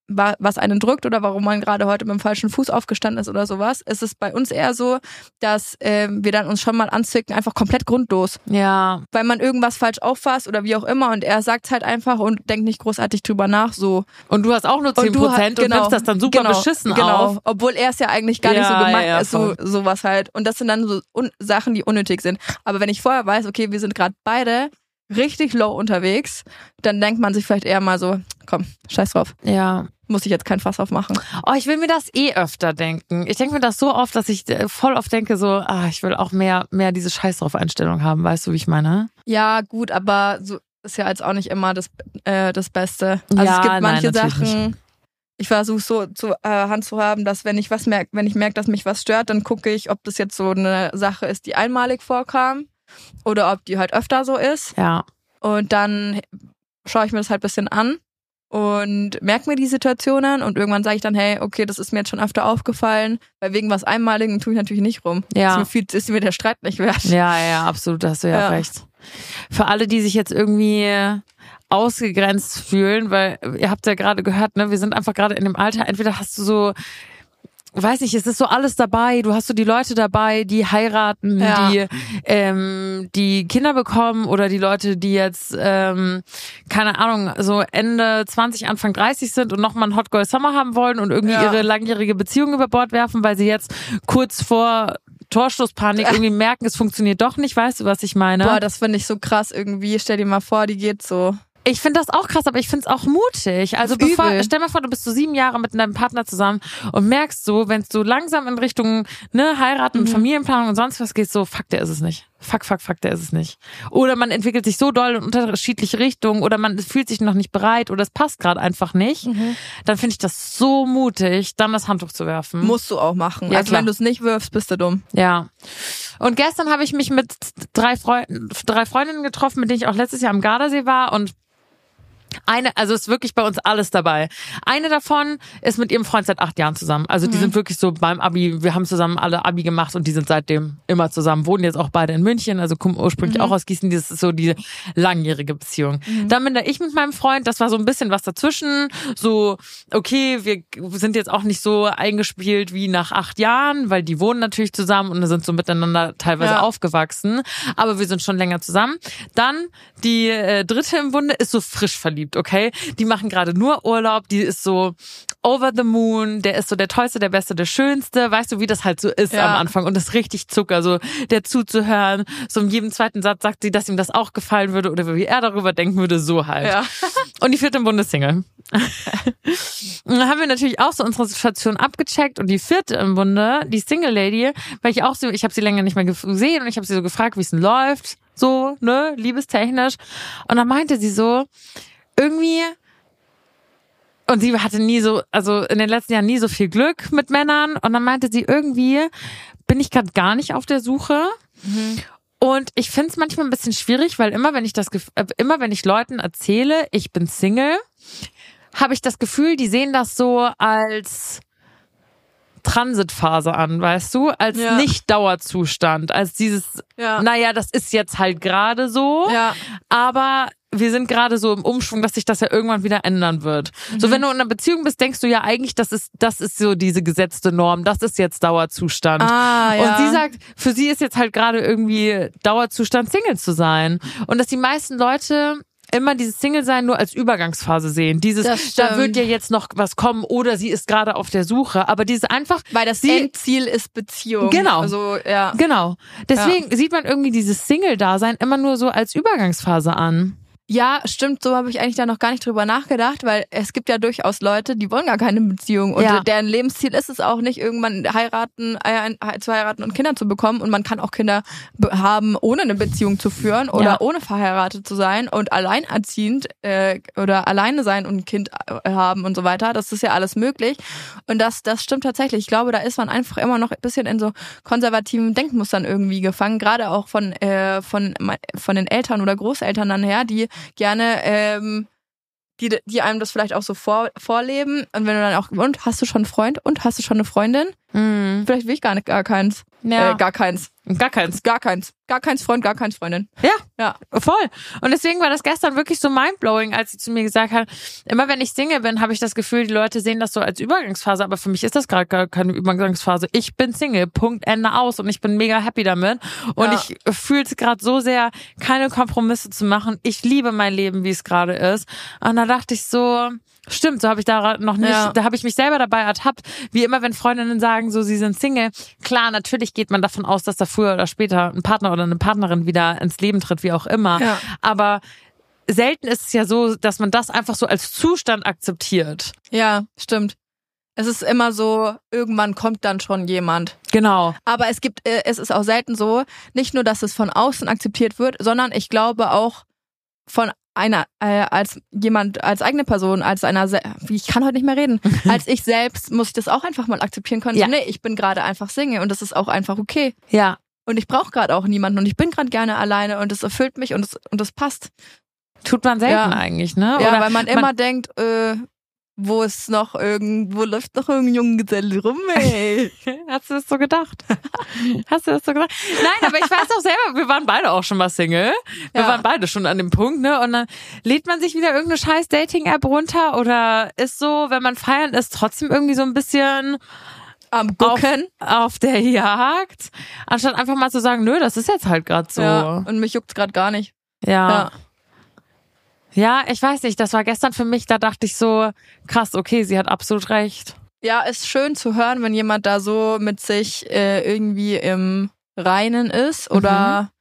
Speaker 1: was einen drückt oder warum man gerade heute mit dem falschen Fuß aufgestanden ist oder sowas, ist es bei uns eher so, dass ähm, wir dann uns schon mal anzwicken, einfach komplett grundlos
Speaker 2: Ja.
Speaker 1: weil man irgendwas falsch auffasst oder wie auch immer und er sagt halt einfach und denkt nicht großartig drüber nach so.
Speaker 2: Und du hast auch nur 10
Speaker 1: Und du
Speaker 2: Prozent
Speaker 1: ha-
Speaker 2: und nimmst das dann super
Speaker 1: genau,
Speaker 2: beschissen
Speaker 1: genau,
Speaker 2: auf.
Speaker 1: Obwohl er es ja eigentlich gar nicht so
Speaker 2: Ja,
Speaker 1: gemacht
Speaker 2: ja,
Speaker 1: ist, so sowas halt. Und das sind dann so Sachen, die unnötig sind. Aber wenn ich vorher weiß, okay, wir sind gerade beide richtig low unterwegs, dann denkt man sich vielleicht eher mal so, komm, scheiß drauf,
Speaker 2: Ja.
Speaker 1: muss ich jetzt kein Fass aufmachen.
Speaker 2: Oh, ich will mir das eh öfter denken. Ich denke mir das so oft, dass ich äh, voll oft denke so, ah, ich will auch mehr, mehr diese Scheiß drauf Einstellung haben. Weißt du, wie ich meine?
Speaker 1: Ja, gut, aber so ist ja jetzt auch nicht immer das, äh, das Beste. Also
Speaker 2: Ja,
Speaker 1: es gibt
Speaker 2: nein,
Speaker 1: manche
Speaker 2: natürlich
Speaker 1: Sachen, ich versuche so zu äh, Hand zu haben, dass wenn ich was merke, wenn ich merke, dass mich was stört, dann gucke ich, ob das jetzt so eine Sache ist, die einmalig vorkam oder ob die halt öfter so ist.
Speaker 2: Ja.
Speaker 1: Und dann schaue ich mir das halt ein bisschen an und merke mir die Situationen und irgendwann sage ich dann, hey, okay, das ist mir jetzt schon öfter aufgefallen, weil wegen was Einmaligen tue ich natürlich nicht rum.
Speaker 2: Ja.
Speaker 1: Ist, mir viel, ist mir der Streit nicht wert.
Speaker 2: Ja, ja, absolut, da hast du ja,
Speaker 1: Ja.
Speaker 2: recht. Für alle, die sich jetzt irgendwie ausgegrenzt fühlen, weil ihr habt ja gerade gehört, ne, wir sind einfach gerade in dem Alter, entweder hast du so weiß nicht, es ist so alles dabei. Du hast so die Leute dabei, die heiraten,
Speaker 1: Ja.
Speaker 2: die ähm, die Kinder bekommen oder die Leute, die jetzt ähm, keine Ahnung so Ende 20, Anfang 30 sind und nochmal einen Hot Girl Summer haben wollen und irgendwie
Speaker 1: Ja.
Speaker 2: ihre langjährige Beziehung über Bord werfen, weil sie jetzt kurz vor Torstoßpanik irgendwie merken, es funktioniert doch nicht. Weißt du, was ich meine?
Speaker 1: Boah, das finde ich so krass irgendwie. Stell dir mal vor, die geht so.
Speaker 2: Ich finde das auch krass, aber ich finde es auch mutig. Also bevor,
Speaker 1: übel.
Speaker 2: stell mal vor, du bist so sieben Jahre mit deinem Partner zusammen und merkst so, wenn es so langsam in Richtung ne, heiraten
Speaker 1: Mhm.
Speaker 2: und Familienplanung und sonst was geht, so fuck, der ist es nicht. Fuck, fuck, fuck, der ist es nicht. Oder man entwickelt sich so doll in unterschiedliche Richtungen oder man fühlt sich noch nicht bereit oder es passt gerade einfach nicht.
Speaker 1: Mhm.
Speaker 2: Dann finde ich das so mutig, dann das Handtuch zu werfen.
Speaker 1: Musst du auch machen.
Speaker 2: Ja,
Speaker 1: also
Speaker 2: klar.
Speaker 1: wenn du es nicht wirfst, bist du dumm.
Speaker 2: Ja. Und gestern habe ich mich mit drei, Freunden, drei Freundinnen getroffen, mit denen ich auch letztes Jahr am Gardasee war und eine, also ist wirklich bei uns alles dabei. Eine davon ist mit ihrem Freund seit acht Jahren zusammen. Also die sind wirklich so beim Abi, wir haben zusammen alle Abi gemacht und die sind seitdem immer zusammen. Wohnen jetzt auch beide in München, also kommen ursprünglich auch aus Gießen. Das ist so die langjährige Beziehung. Dann bin da ich mit meinem Freund, das war so ein bisschen was dazwischen. So, okay, wir sind jetzt auch nicht so eingespielt wie nach acht Jahren, weil die wohnen natürlich zusammen und sind so miteinander teilweise
Speaker 1: Ja.
Speaker 2: aufgewachsen. Aber wir sind schon länger zusammen. Dann die äh, dritte im Bunde ist so frisch verliebt, okay? Die machen gerade nur Urlaub, die ist so over the moon, der ist so der tollste, der beste, der schönste, weißt du, wie das halt so ist
Speaker 1: Ja.
Speaker 2: am Anfang und das ist richtig Zucker, so der zuzuhören, so in jedem zweiten Satz sagt sie, dass ihm das auch gefallen würde oder wie er darüber denken würde, so halt.
Speaker 1: Ja.
Speaker 2: Und die vierte im Bunde ist Single. und dann haben wir natürlich auch so unsere Situation abgecheckt und die vierte im Bunde, die Single Lady, weil ich auch so, ich habe sie länger nicht mehr gesehen und ich habe sie so gefragt, wie es denn läuft, so, ne, liebestechnisch. Und dann meinte sie so, irgendwie und sie hatte nie so, also in den letzten Jahren nie so viel Glück mit Männern. Und dann meinte sie, irgendwie bin ich gerade gar nicht auf der Suche. Und ich finde es manchmal ein bisschen schwierig, weil immer wenn ich das, äh, immer wenn ich Leuten erzähle, ich bin Single, habe ich das Gefühl, die sehen das so als Transitphase an, weißt du? Als
Speaker 1: Ja.
Speaker 2: nicht Dauerzustand, als dieses,
Speaker 1: Ja.
Speaker 2: naja, das ist jetzt halt gerade so,
Speaker 1: Ja.
Speaker 2: aber wir sind gerade so im Umschwung, dass sich das ja irgendwann wieder ändern wird.
Speaker 1: Mhm.
Speaker 2: So, wenn du in einer Beziehung bist, denkst du ja eigentlich, das ist, das ist so diese gesetzte Norm, das ist jetzt Dauerzustand.
Speaker 1: Ah, ja.
Speaker 2: Und sie sagt, für sie ist jetzt halt gerade irgendwie Dauerzustand, Single zu sein. Und dass die meisten Leute immer dieses Single-Sein nur als Übergangsphase sehen. Dieses, da wird ja jetzt noch was kommen oder sie ist gerade auf der Suche. Aber dieses einfach,
Speaker 1: Weil das
Speaker 2: sie,
Speaker 1: Endziel ist Beziehung.
Speaker 2: Genau.
Speaker 1: Also, ja.
Speaker 2: genau. Deswegen sieht man irgendwie dieses Single-Dasein immer nur so als Übergangsphase an.
Speaker 1: Ja, stimmt, so habe ich eigentlich da noch gar nicht drüber nachgedacht, weil es gibt ja durchaus Leute, die wollen gar keine Beziehung und
Speaker 2: Ja.
Speaker 1: deren Lebensziel ist es auch nicht, irgendwann heiraten, äh, zu heiraten und Kinder zu bekommen und man kann auch Kinder be- haben, ohne eine Beziehung zu führen oder
Speaker 2: Ja.
Speaker 1: ohne verheiratet zu sein und alleinerziehend äh, oder alleine sein und ein Kind äh, haben und so weiter. Das ist ja alles möglich und das, das stimmt tatsächlich. Ich glaube, da ist man einfach immer noch ein bisschen in so konservativen Denkmustern irgendwie gefangen, gerade auch von, äh, von, von den Eltern oder Großeltern dann her, die gerne ähm, die, die einem das vielleicht auch so vor, vorleben. Und wenn du dann auch, und hast du schon einen Freund? Und hast du schon eine Freundin?
Speaker 2: Mhm.
Speaker 1: Vielleicht will ich gar nicht gar keins.
Speaker 2: Ja.
Speaker 1: Äh, gar keins.
Speaker 2: Gar keins.
Speaker 1: Gar keins. Gar keins Freund, gar keins Freundin.
Speaker 2: Ja,
Speaker 1: Ja.
Speaker 2: voll. Und deswegen war das gestern wirklich so mindblowing, als sie zu mir gesagt hat, immer wenn ich Single bin, habe ich das Gefühl, die Leute sehen das so als Übergangsphase, aber für mich ist das gerade gar keine Übergangsphase. Ich bin Single, Punkt, Ende aus und ich bin mega happy damit. Und
Speaker 1: Ja.
Speaker 2: ich fühle es gerade so sehr, keine Kompromisse zu machen. Ich liebe mein Leben, wie es gerade ist. Und da dachte ich so, Stimmt, so habe ich da noch nicht,
Speaker 1: Ja.
Speaker 2: da habe ich mich selber dabei ertappt, wie immer, wenn Freundinnen sagen, so sie sind Single. Klar, natürlich geht man davon aus, dass da früher oder später ein Partner oder eine Partnerin wieder ins Leben tritt, wie auch immer.
Speaker 1: Ja.
Speaker 2: Aber selten ist es ja so, dass man das einfach so als Zustand akzeptiert.
Speaker 1: Ja, stimmt. Es ist immer so, irgendwann kommt dann schon jemand.
Speaker 2: Genau.
Speaker 1: Aber es gibt, äh, es ist auch selten so, nicht nur, dass es von außen akzeptiert wird, sondern ich glaube auch von einer, äh, als jemand, als eigene Person, als einer, wie ich kann heute nicht mehr reden, als ich selbst muss ich das auch einfach mal akzeptieren können.
Speaker 2: Ja.
Speaker 1: So, nee, ich bin gerade einfach Single und das ist auch einfach okay.
Speaker 2: Ja.
Speaker 1: Und ich brauche gerade auch niemanden und ich bin gerade gerne alleine und es erfüllt mich und es und es passt.
Speaker 2: Tut man selten
Speaker 1: Ja.
Speaker 2: eigentlich, ne?
Speaker 1: Ja,
Speaker 2: Oder
Speaker 1: weil man immer denkt, äh, wo ist noch irgend, wo läuft noch irgendein Junggeselle rum, ey?
Speaker 2: Hast du das so gedacht? Hast du das so gedacht? Nein, aber ich weiß auch selber, wir waren beide auch schon mal Single. Wir
Speaker 1: Ja.
Speaker 2: waren beide schon an dem Punkt, ne? Und dann lädt man sich wieder irgendeine scheiß Dating-App runter oder ist so, wenn man feiern ist, trotzdem irgendwie so ein bisschen
Speaker 1: Am
Speaker 2: auf,
Speaker 1: Gucken.
Speaker 2: auf der Jagd, anstatt einfach mal zu sagen, nö, das ist jetzt halt gerade so.
Speaker 1: Ja, und mich juckt's gerade gar nicht.
Speaker 2: Ja.
Speaker 1: Ja.
Speaker 2: Ja. ich weiß nicht, das war gestern für mich, da dachte ich so, krass, okay, sie hat absolut recht.
Speaker 1: Ja, ist schön zu hören, wenn jemand da so mit sich äh, irgendwie im Reinen ist oder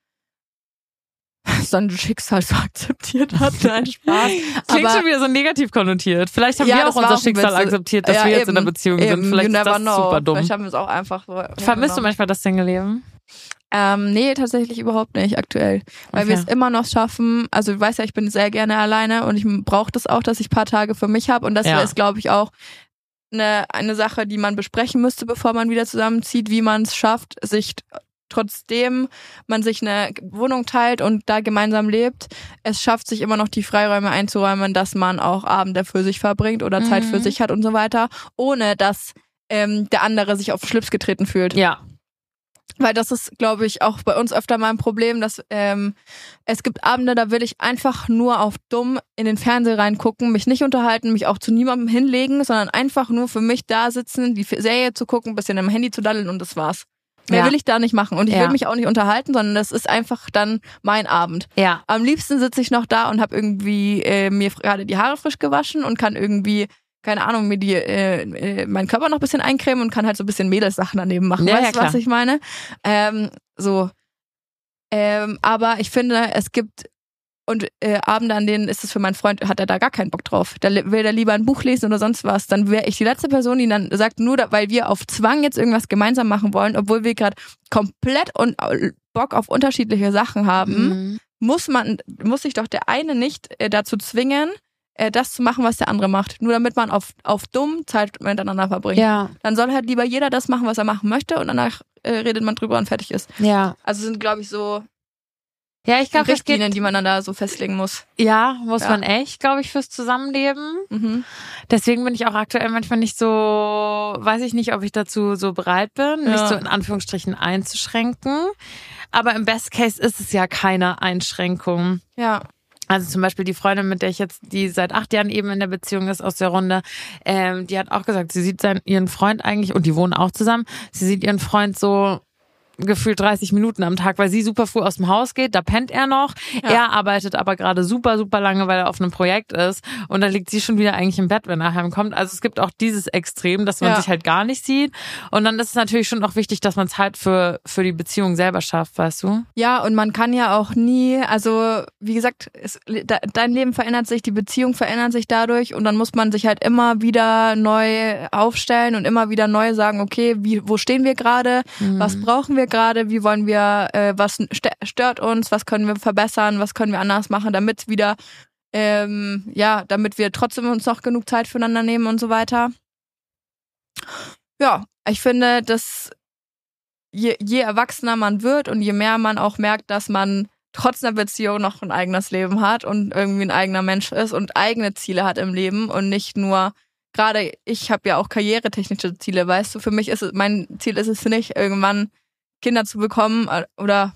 Speaker 1: sein Schicksal so akzeptiert hat. Nein, Spaß.
Speaker 2: Klingt schon wieder so negativ konnotiert. Vielleicht haben
Speaker 1: Ja,
Speaker 2: wir auch unser
Speaker 1: auch
Speaker 2: Schicksal
Speaker 1: Witz.
Speaker 2: akzeptiert, dass
Speaker 1: Ja,
Speaker 2: wir jetzt in
Speaker 1: eben,
Speaker 2: einer Beziehung
Speaker 1: eben,
Speaker 2: sind. Vielleicht ist das
Speaker 1: know.
Speaker 2: super dumm.
Speaker 1: Vielleicht haben wir es auch einfach so.
Speaker 2: Vermisst du
Speaker 1: genau.
Speaker 2: manchmal das Single-Leben?
Speaker 1: Ähm, nee, tatsächlich überhaupt nicht aktuell. Weil wir
Speaker 2: Okay.
Speaker 1: es immer noch schaffen, also du weißt ja, ich bin sehr gerne alleine und ich brauche das auch, dass ich paar Tage für mich habe. Und das
Speaker 2: Ja.
Speaker 1: ist, glaube ich, auch eine, eine Sache, die man besprechen müsste, bevor man wieder zusammenzieht, wie man es schafft, sich trotzdem man sich eine Wohnung teilt und da gemeinsam lebt, es schafft sich immer noch die Freiräume einzuräumen, dass man auch Abende für sich verbringt oder Zeit
Speaker 2: Mhm.
Speaker 1: für sich hat und so weiter, ohne dass ähm, der andere sich auf Schlips getreten fühlt.
Speaker 2: Ja.
Speaker 1: Weil das ist, glaube ich, auch bei uns öfter mal ein Problem, dass ähm, es gibt Abende, da will ich einfach nur auf dumm in den Fernseher reingucken, mich nicht unterhalten, mich auch zu niemandem hinlegen, sondern einfach nur für mich da sitzen, die Serie zu gucken, ein bisschen am Handy zu daddeln und das war's. Mehr
Speaker 2: Ja.
Speaker 1: will ich da nicht machen. Und ich
Speaker 2: Ja.
Speaker 1: will mich auch nicht unterhalten, sondern das ist einfach dann mein Abend.
Speaker 2: Ja.
Speaker 1: Am liebsten sitze ich noch da und habe irgendwie äh, mir gerade die Haare frisch gewaschen und kann irgendwie, keine Ahnung, mir die, äh, äh, meinen Körper noch ein bisschen eincremen und kann halt so ein bisschen Mädelssachen daneben machen.
Speaker 2: Ja,
Speaker 1: weißt
Speaker 2: ja,
Speaker 1: du, was
Speaker 2: klar.
Speaker 1: ich meine? Ähm, so. Ähm, aber ich finde, es gibt und äh, Abende, an denen ist es für meinen Freund, hat er da gar keinen Bock drauf. Da will er lieber ein Buch lesen oder sonst was. Dann wäre ich die letzte Person, die dann sagt, nur da, weil wir auf Zwang jetzt irgendwas gemeinsam machen wollen, obwohl wir gerade komplett und äh, Bock auf unterschiedliche Sachen haben
Speaker 2: Mhm.
Speaker 1: muss man, muss sich doch der eine nicht äh, dazu zwingen, äh, das zu machen, was der andere macht. Nur damit man auf, auf dumm Zeit miteinander verbringt.
Speaker 2: Ja.
Speaker 1: Dann soll halt lieber jeder das machen, was er machen möchte und danach äh, redet man drüber und fertig ist.
Speaker 2: Ja.
Speaker 1: Also sind, glaube ich, so
Speaker 2: Ja, ich glaube,
Speaker 1: Richtlinien, die man dann da so festlegen muss.
Speaker 2: ja, muss
Speaker 1: Ja.
Speaker 2: man echt, glaube ich, fürs Zusammenleben.
Speaker 1: Mhm.
Speaker 2: Deswegen bin ich auch aktuell manchmal nicht so, weiß ich nicht, ob ich dazu so bereit bin, mich
Speaker 1: Ja.
Speaker 2: so in Anführungsstrichen einzuschränken. Aber im Best Case ist es ja keine Einschränkung.
Speaker 1: Ja.
Speaker 2: Also zum Beispiel die Freundin, mit der ich jetzt, die seit acht Jahren eben in der Beziehung ist aus der Runde, ähm, die hat auch gesagt, sie sieht seinen, ihren Freund eigentlich, und die wohnen auch zusammen, sie sieht ihren Freund so gefühlt 30 Minuten am Tag, weil sie super früh aus dem Haus geht, da pennt er noch.
Speaker 1: Ja.
Speaker 2: Er arbeitet aber gerade super, super lange, weil er auf einem Projekt ist. Und dann liegt sie schon wieder eigentlich im Bett, wenn er heimkommt. Also es gibt auch dieses Extrem, dass man
Speaker 1: Ja.
Speaker 2: sich halt gar nicht sieht. Und dann ist es natürlich schon auch wichtig, dass man es halt für, für die Beziehung selber schafft, weißt du?
Speaker 1: Ja, und man kann ja auch nie, also wie gesagt, es, de, dein Leben verändert sich, die Beziehung verändert sich dadurch und dann muss man sich halt immer wieder neu aufstellen und immer wieder neu sagen, okay, wie, wo stehen wir gerade, was brauchen wir gerade, wie wollen wir, äh, was st- stört uns, was können wir verbessern, was können wir anders machen, damit wieder, ähm, ja, damit wir trotzdem uns noch genug Zeit füreinander nehmen und so weiter. Ja, ich finde, dass je, je erwachsener man wird und je mehr man auch merkt, dass man trotz einer Beziehung noch ein eigenes Leben hat und irgendwie ein eigener Mensch ist und eigene Ziele hat im Leben und nicht nur gerade ich habe ja auch karrieretechnische Ziele, weißt du, für mich ist es mein Ziel ist es nicht irgendwann Kinder zu bekommen äh, oder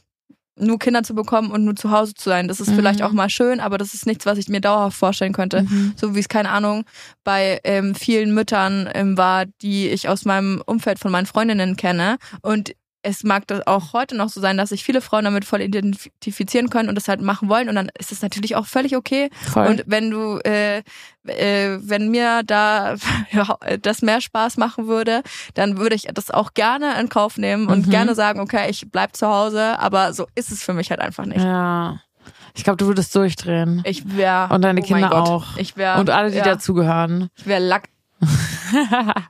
Speaker 1: nur Kinder zu bekommen und nur zu Hause zu sein. Das ist
Speaker 2: Mhm.
Speaker 1: vielleicht auch mal schön, aber das ist nichts, was ich mir dauerhaft vorstellen könnte so wie es, keine Ahnung, bei ähm, vielen Müttern ähm, war, die ich aus meinem Umfeld von meinen Freundinnen kenne. Und es mag das auch heute noch so sein, dass sich viele Frauen damit voll identifizieren können und das halt machen wollen. Und dann ist es natürlich auch völlig okay.
Speaker 2: Voll.
Speaker 1: Und wenn du, äh, äh, wenn mir da ja, das mehr Spaß machen würde, dann würde ich das auch gerne in Kauf nehmen und
Speaker 2: Mhm.
Speaker 1: gerne sagen, okay, ich bleib zu Hause. Aber so ist es für mich halt einfach nicht.
Speaker 2: ja. Ich glaube, du würdest durchdrehen.
Speaker 1: Ich wäre
Speaker 2: Und deine
Speaker 1: oh
Speaker 2: Kinder auch.
Speaker 1: Ich wäre
Speaker 2: Und alle, die
Speaker 1: ja,
Speaker 2: dazugehören.
Speaker 1: Ich wäre lack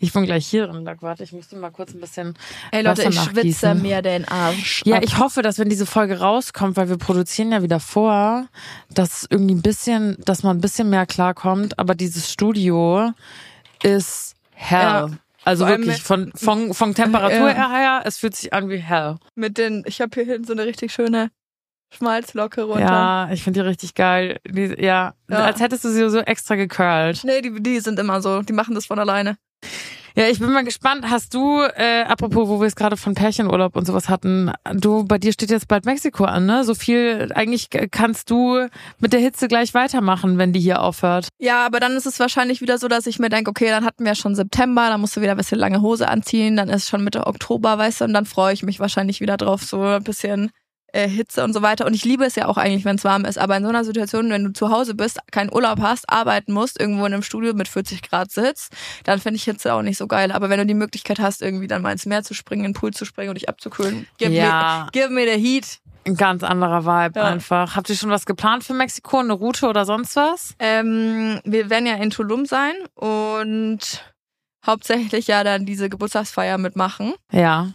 Speaker 2: ich bin gleich hier drin. Warte, ich müsste mal kurz ein bisschen.
Speaker 1: Ey Leute,
Speaker 2: Wasser
Speaker 1: ich schwitze mir den Arsch.
Speaker 2: Ja,
Speaker 1: ab.
Speaker 2: ich hoffe, dass wenn diese Folge rauskommt, weil wir produzieren ja wieder vor, dass irgendwie ein bisschen, dass man ein bisschen mehr klarkommt. Aber dieses Studio ist hell.
Speaker 1: Ja.
Speaker 2: Also wirklich von, von, von Temperatur
Speaker 1: Ja.
Speaker 2: her, es fühlt sich an wie hell.
Speaker 1: mit den, ich habe hier hinten so eine richtig schöne Schmalzlocke runter.
Speaker 2: Ja, ich finde die richtig geil. Die, ja,
Speaker 1: Ja.
Speaker 2: als hättest du sie so extra gecurlt.
Speaker 1: Nee, die, die sind immer so, die machen das von alleine.
Speaker 2: Ja, ich bin mal gespannt. Hast du, äh, apropos, wo wir es gerade von Pärchenurlaub und sowas hatten, du, bei dir steht jetzt bald Mexiko an, ne? So viel, eigentlich kannst du mit der Hitze gleich weitermachen, wenn die hier aufhört.
Speaker 1: Ja, aber dann ist es wahrscheinlich wieder so, dass ich mir denke, okay, dann hatten wir schon September, dann musst du wieder ein bisschen lange Hose anziehen, dann ist schon Mitte Oktober, weißt du, und dann freue ich mich wahrscheinlich wieder drauf, so ein bisschen äh, Hitze und so weiter. Und ich liebe es ja auch eigentlich, wenn es warm ist. Aber in so einer Situation, wenn du zu Hause bist, keinen Urlaub hast, arbeiten musst, irgendwo in einem Studio mit 40 Grad sitzt, dann finde ich Hitze auch nicht so geil. Aber wenn du die Möglichkeit hast, irgendwie dann mal ins Meer zu springen, in den Pool zu springen und dich abzukühlen, give,
Speaker 2: Ja.
Speaker 1: me, give me the heat.
Speaker 2: Ein ganz anderer Vibe
Speaker 1: Ja.
Speaker 2: einfach. Habt ihr schon was geplant für Mexiko? Eine Route oder sonst was?
Speaker 1: Ähm, wir werden ja in Tulum sein und hauptsächlich ja dann diese Geburtstagsfeier mitmachen.
Speaker 2: Ja.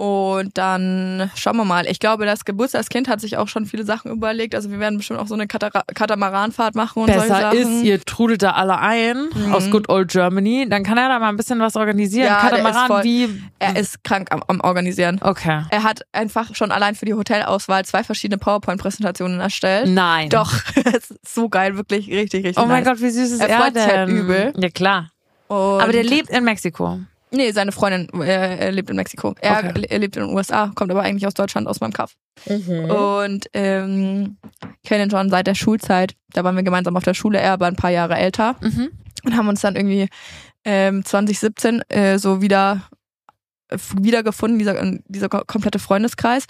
Speaker 1: Und dann schauen wir mal. Ich glaube, das Geburtstagskind hat sich auch schon viele Sachen überlegt. Also wir werden bestimmt auch so eine Katara Katamaranfahrt machen und solche
Speaker 2: Besser
Speaker 1: Sachen.
Speaker 2: ist, ihr trudelt da alle ein
Speaker 1: Mhm.
Speaker 2: aus Good Old Germany. Dann kann er da mal ein bisschen was organisieren.
Speaker 1: Ja,
Speaker 2: Katamaran
Speaker 1: voll-
Speaker 2: wie.
Speaker 1: er ist krank am, am Organisieren.
Speaker 2: Okay.
Speaker 1: Er hat einfach schon allein für die Hotelauswahl zwei verschiedene PowerPoint-Präsentationen erstellt.
Speaker 2: Nein.
Speaker 1: Doch, es ist so geil, wirklich richtig, richtig
Speaker 2: Oh mein
Speaker 1: nice.
Speaker 2: Gott, wie süß ist
Speaker 1: Er
Speaker 2: er,
Speaker 1: freut sich
Speaker 2: denn?
Speaker 1: halt übel.
Speaker 2: Ja, klar.
Speaker 1: Und
Speaker 2: Aber der lebt in Mexiko.
Speaker 1: Nee, seine Freundin äh, er lebt in Mexiko. Er,
Speaker 2: Okay.
Speaker 1: er lebt in den USA, kommt aber eigentlich aus Deutschland, aus meinem Kaff. Und ähm, kennen ihn schon seit der Schulzeit. Da waren wir gemeinsam auf der Schule, er war ein paar Jahre älter
Speaker 2: Mhm.
Speaker 1: und haben uns dann irgendwie ähm, 2017 äh, so wieder wiedergefunden, dieser, dieser ko- komplette Freundeskreis.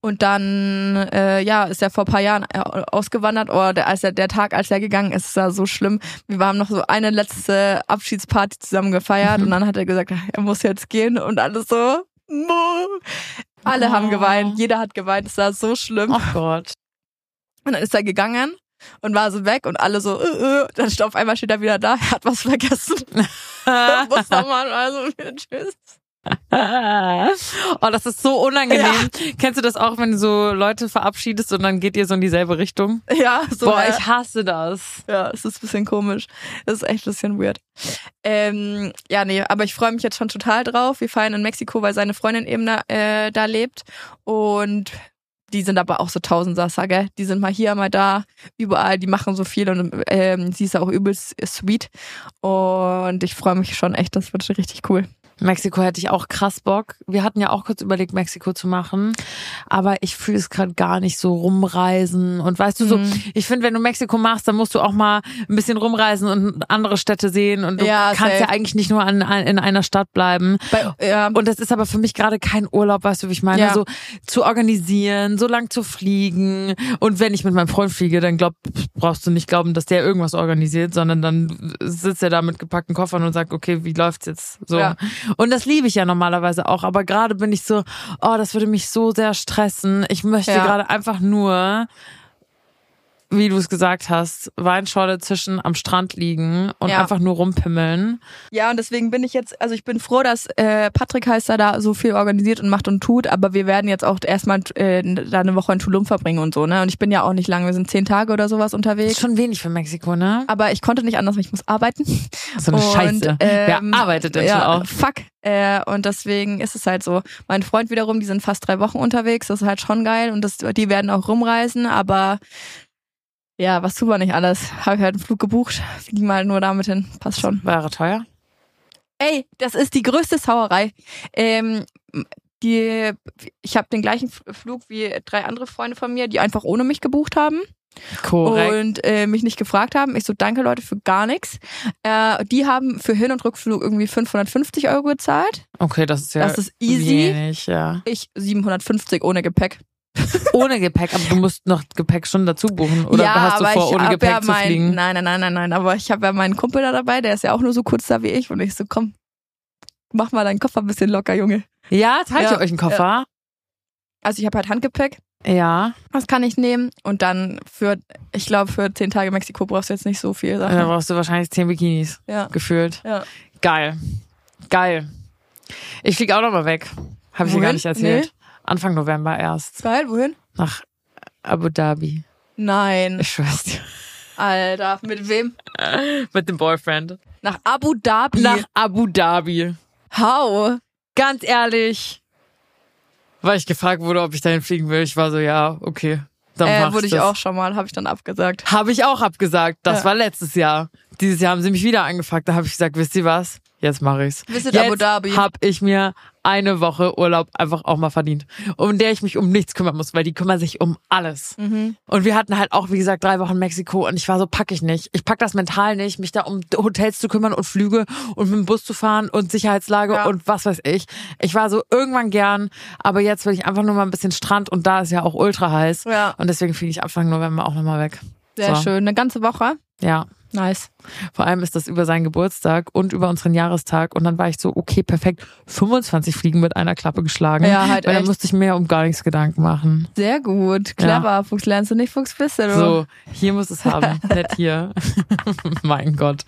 Speaker 1: Und dann, äh, ja, ist er vor ein paar Jahren äh, ausgewandert. Oh, der, als er, der Tag, als er gegangen ist, war so schlimm. Wir haben noch so eine letzte Abschiedsparty zusammen gefeiert
Speaker 2: Mhm.
Speaker 1: und dann hat er gesagt, er muss jetzt gehen und alles so. Alle haben
Speaker 2: Oh.
Speaker 1: geweint, jeder hat geweint, es war so schlimm.
Speaker 2: Oh Gott.
Speaker 1: Und dann ist er gegangen und war so weg und alle so, äh, äh. dann steht auf einmal steht er wieder da, er hat was vergessen. Muss nochmal, also tschüss.
Speaker 2: Oh, das ist so unangenehm. Kennst du das auch, wenn du so Leute verabschiedest und dann geht ihr so in dieselbe Richtung?
Speaker 1: Ja, so.
Speaker 2: Boah, ich hasse das.
Speaker 1: ja, es ist ein bisschen komisch. Es ist echt ein bisschen weird. Ähm, ja, nee, aber ich freue mich jetzt schon total drauf. Wir feiern in Mexiko, weil seine Freundin eben da, äh, da lebt. Und die sind aber auch so Tausendsasser, gell? Die sind mal hier, mal da, überall, die machen so viel und ähm, sie ist auch übelst sweet. Und ich freue mich schon echt, das wird schon richtig cool.
Speaker 2: Mexiko hätte ich auch krass Bock. Wir hatten ja auch kurz überlegt, Mexiko zu machen. Aber ich fühle es gerade gar nicht so rumreisen. Und weißt du, so,
Speaker 1: Mhm.
Speaker 2: ich finde, wenn du Mexiko machst, dann musst du auch mal ein bisschen rumreisen und andere Städte sehen. Und du
Speaker 1: Ja,
Speaker 2: kannst
Speaker 1: safe.
Speaker 2: ja eigentlich nicht nur an, an, in einer Stadt bleiben.
Speaker 1: Bei, ja,
Speaker 2: Und das ist aber für mich gerade kein Urlaub, weißt du, wie ich meine?
Speaker 1: Ja.
Speaker 2: So zu organisieren, so lang zu fliegen. Und wenn ich mit meinem Freund fliege, dann glaub, brauchst du nicht glauben, dass der irgendwas organisiert, sondern dann sitzt er da mit gepackten Koffern und sagt, okay, wie läuft's jetzt? So.
Speaker 1: Ja.
Speaker 2: Und das liebe ich ja normalerweise auch. Aber gerade bin ich so, oh, das würde mich so sehr stressen. Ich möchte
Speaker 1: Ja.
Speaker 2: gerade einfach nur wie du es gesagt hast, Weinschorle zwischen am Strand liegen und
Speaker 1: Ja.
Speaker 2: einfach nur rumpimmeln.
Speaker 1: Ja, und deswegen bin ich jetzt, also ich bin froh, dass äh, Patrick Heister da so viel organisiert und macht und tut, aber wir werden jetzt auch erstmal äh, da eine Woche in Tulum verbringen und so, ne? Und ich bin ja auch nicht lang, wir sind zehn Tage oder sowas
Speaker 2: Ist
Speaker 1: unterwegs.
Speaker 2: schon wenig für Mexiko, ne?
Speaker 1: Aber ich konnte nicht anders, ich muss arbeiten.
Speaker 2: So eine
Speaker 1: Und,
Speaker 2: Scheiße.
Speaker 1: ähm,
Speaker 2: Wer arbeitet denn
Speaker 1: ja,
Speaker 2: schon auch?
Speaker 1: Fuck. Äh, und deswegen ist es halt so. Mein Freund wiederum, die sind fast drei Wochen unterwegs, das ist halt schon geil und das, die werden auch rumreisen, aber ja, was tun wir nicht alles? Habe ich halt einen Flug gebucht, fliegen mal nur damit hin, passt schon.
Speaker 2: Wäre teuer?
Speaker 1: Ey, das ist die größte Sauerei. Ähm, die, ich habe den gleichen Flug wie drei andere Freunde von mir, die einfach ohne mich gebucht haben
Speaker 2: Korrekt.
Speaker 1: und äh, mich nicht gefragt haben. Ich so, danke Leute für gar nichts. Äh, die haben für Hin- und Rückflug irgendwie 550 Euro gezahlt.
Speaker 2: Okay, das ist ja
Speaker 1: das ist easy.
Speaker 2: wenig, ja.
Speaker 1: Ich 750 ohne Gepäck.
Speaker 2: Ohne Gepäck, aber du musst noch Gepäck schon dazu buchen. Oder
Speaker 1: ja,
Speaker 2: hast du vor,
Speaker 1: ich
Speaker 2: ohne Gepäck
Speaker 1: ja
Speaker 2: zu
Speaker 1: mein,
Speaker 2: fliegen?
Speaker 1: Nein, nein, nein, nein, nein. Aber ich habe ja meinen Kumpel da dabei, der ist ja auch nur so kurz da wie ich. Und ich so, komm, mach mal deinen Koffer ein bisschen locker, Junge.
Speaker 2: Ja, teilt
Speaker 1: Ja,
Speaker 2: ihr euch einen Koffer?
Speaker 1: Also ich habe halt Handgepäck.
Speaker 2: Ja.
Speaker 1: Was kann ich nehmen? Und dann für, ich glaube, für zehn Tage Mexiko brauchst du jetzt nicht so viel Sachen.
Speaker 2: brauchst du wahrscheinlich zehn Bikinis.
Speaker 1: Ja.
Speaker 2: Gefühlt.
Speaker 1: Ja.
Speaker 2: Geil. Geil. Ich fliege auch noch mal weg. Habe ich dir gar nicht erzählt. Anfang November erst.
Speaker 1: Geil, wohin?
Speaker 2: Nach Abu Dhabi.
Speaker 1: Nein.
Speaker 2: Ich schwör's dir.
Speaker 1: Alter, mit wem?
Speaker 2: Mit dem Boyfriend.
Speaker 1: Nach Abu Dhabi.
Speaker 2: Nach Abu Dhabi.
Speaker 1: How?
Speaker 2: Ganz ehrlich. Weil ich gefragt wurde, ob ich dahin fliegen will. Ich war so, ja, okay. Dann
Speaker 1: Äh, wurde ich
Speaker 2: das.
Speaker 1: auch schon mal, habe ich dann abgesagt.
Speaker 2: Habe ich auch abgesagt. Das
Speaker 1: Ja.
Speaker 2: war letztes Jahr. Dieses Jahr haben sie mich wieder angefragt. Da habe ich gesagt, wisst ihr was? Jetzt mache ich's.
Speaker 1: Visit
Speaker 2: Jetzt
Speaker 1: Abu Dhabi.
Speaker 2: hab ich mir eine Woche Urlaub einfach auch mal verdient, um der ich mich um nichts kümmern muss, weil die kümmern sich um alles.
Speaker 1: Mhm.
Speaker 2: Und wir hatten halt auch, wie gesagt, drei Wochen Mexiko und ich war so, pack ich nicht. Ich pack das mental nicht, mich da um Hotels zu kümmern und Flüge und mit dem Bus zu fahren und Sicherheitslage
Speaker 1: Ja.
Speaker 2: und was weiß ich. Ich war so irgendwann gern, aber jetzt will ich einfach nur mal ein bisschen Strand und da ist ja auch ultra heiß.
Speaker 1: Ja.
Speaker 2: Und deswegen fliege ich Anfang November auch nochmal weg.
Speaker 1: Sehr
Speaker 2: So.
Speaker 1: schön. Eine ganze Woche.
Speaker 2: Ja.
Speaker 1: Nice.
Speaker 2: Vor allem ist das über seinen Geburtstag und über unseren Jahrestag. Und dann war ich so, okay, perfekt. 25 Fliegen mit einer Klappe geschlagen.
Speaker 1: Ja, halt
Speaker 2: Weil dann
Speaker 1: echt.
Speaker 2: musste ich mir um gar nichts Gedanken machen.
Speaker 1: Sehr gut. Clever. Fuchs lernst du nicht, Fuchs bist du.
Speaker 2: So, hier muss es haben. Nicht hier. mein Gott.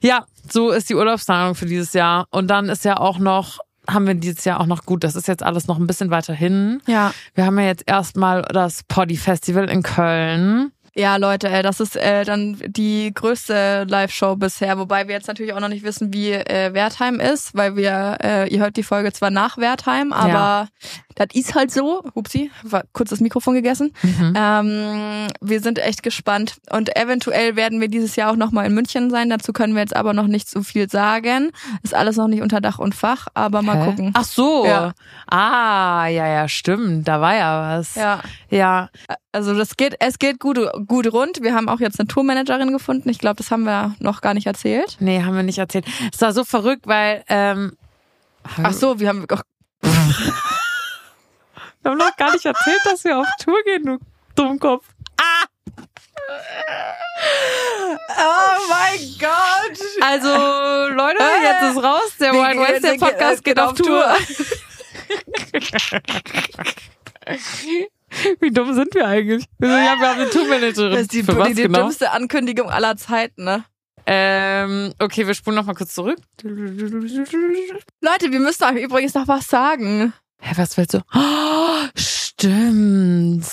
Speaker 2: Ja, so ist die Urlaubsplanung für dieses Jahr. Und dann ist ja auch noch, haben wir dieses Jahr auch noch gut, das ist jetzt alles noch ein bisschen weiter hin.
Speaker 1: Ja.
Speaker 2: Wir haben ja jetzt erstmal das Poddy Festival in Köln.
Speaker 1: Ja, Leute, ey, das ist äh, dann die größte Live-Show bisher, wobei wir jetzt natürlich auch noch nicht wissen, wie äh, Wertheim ist, weil wir, äh, ihr hört die Folge zwar nach Wertheim, aber
Speaker 2: Ja.
Speaker 1: Das ist halt so. Upsi, war kurz das Mikrofon gegessen.
Speaker 2: Mhm.
Speaker 1: Ähm, wir sind echt gespannt und eventuell werden wir dieses Jahr auch nochmal in München sein. Dazu können wir jetzt aber noch nicht so viel sagen. Ist alles noch nicht unter Dach und Fach, aber mal
Speaker 2: Hä?
Speaker 1: gucken.
Speaker 2: Ach so.
Speaker 1: Ja.
Speaker 2: Ah, ja, ja, stimmt. Da war ja was.
Speaker 1: Ja,
Speaker 2: Ja,
Speaker 1: also das geht, es geht gut, gut rund. Wir haben auch jetzt eine Tourmanagerin gefunden. Ich glaube, das haben wir noch gar nicht erzählt.
Speaker 2: nee, haben wir nicht erzählt. Es war so verrückt, weil, ähm,
Speaker 1: Ach so, wir haben, ach,
Speaker 2: wir haben noch gar nicht erzählt, dass wir auf Tour gehen, du Dummkopf.
Speaker 1: Oh mein Gott!
Speaker 2: Also, Leute,
Speaker 1: Äh,
Speaker 2: jetzt ist raus. Der Wine Wednesday Podcast
Speaker 1: gehen-
Speaker 2: geht auf Tour. Wie dumm sind wir eigentlich? Wir sind- Ja, wir haben eine Tourmanagerin.
Speaker 1: Das ist die,
Speaker 2: Für was
Speaker 1: die, die
Speaker 2: genau?
Speaker 1: dümmste Ankündigung aller Zeiten, ne?
Speaker 2: Ähm, okay, wir spulen noch mal kurz zurück.
Speaker 1: Leute, wir müssen euch übrigens noch was sagen.
Speaker 2: Hä, was willst du? Oh, stimmt.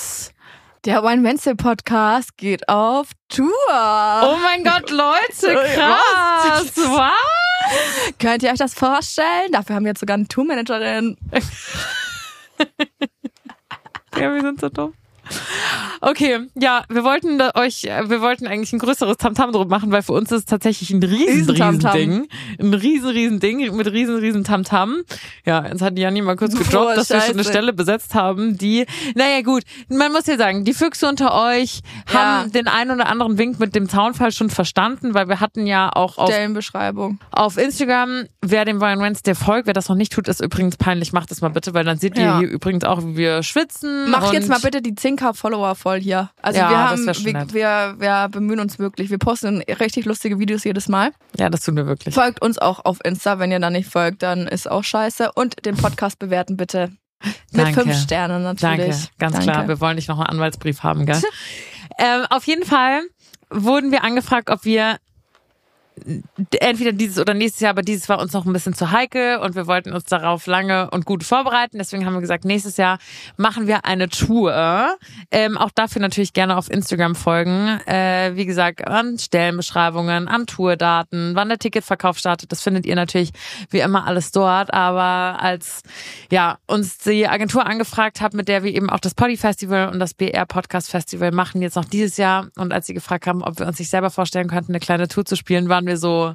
Speaker 1: Der Wine Wednesday Podcast geht auf Tour.
Speaker 2: Oh mein Gott, Leute, krass.
Speaker 1: Was?
Speaker 2: Was?
Speaker 1: Könnt ihr euch das vorstellen? Dafür haben wir jetzt sogar eine Tourmanagerin.
Speaker 2: Ja, wir sind so dumm. Okay, ja, wir wollten euch, äh, wir wollten eigentlich ein größeres Tamtam drum machen, weil für uns ist es tatsächlich ein riesen, riesen. Ding. Ein riesen, riesen Ding mit riesen, riesen Tamtam. Ja, jetzt hat Janni mal kurz
Speaker 1: Oh,
Speaker 2: gedroppt, dass wir schon eine. Stelle besetzt haben, die, naja gut, man muss ja sagen, die Füchse unter euch haben
Speaker 1: Ja.
Speaker 2: den einen oder anderen Wink mit dem Zaunfall schon verstanden, weil wir hatten ja auch auf
Speaker 1: Stellenbeschreibung.
Speaker 2: auf Instagram, wer dem Ryan Wednesday folgt, wer das noch nicht tut, ist übrigens peinlich, macht das mal bitte, weil dann seht ihr
Speaker 1: Ja.
Speaker 2: hier übrigens auch, wie wir schwitzen.
Speaker 1: Macht jetzt mal bitte die 10k Follower voll hier. Also
Speaker 2: Ja,
Speaker 1: wir haben, wir, wir, wir bemühen uns wirklich. Wir posten richtig lustige Videos jedes Mal.
Speaker 2: Ja, das tun wir wirklich.
Speaker 1: Folgt uns auch auf Insta. Wenn ihr da nicht folgt, dann ist auch scheiße. Und den Podcast bewerten bitte. Mit
Speaker 2: Danke.
Speaker 1: fünf Sternen natürlich.
Speaker 2: Danke, ganz
Speaker 1: Danke.
Speaker 2: klar. Wir wollen nicht noch einen Anwaltsbrief haben, gell? ähm, auf jeden Fall wurden wir angefragt, ob wir entweder dieses oder nächstes Jahr, aber dieses war uns noch ein bisschen zu heikel und wir wollten uns darauf lange und gut vorbereiten. Deswegen haben wir gesagt, nächstes Jahr machen wir eine Tour. Ähm, auch dafür natürlich gerne auf Instagram folgen. Äh, wie gesagt, an Stellenbeschreibungen, an Tourdaten, wann der Ticketverkauf startet. Das findet ihr natürlich wie immer alles dort. Aber als ja uns die Agentur angefragt hat, mit der wir eben auch das Poddy Festival und das BR Podcast Festival machen jetzt noch dieses Jahr und als sie gefragt haben, ob wir uns nicht selber vorstellen könnten, eine kleine Tour zu spielen, waren wir so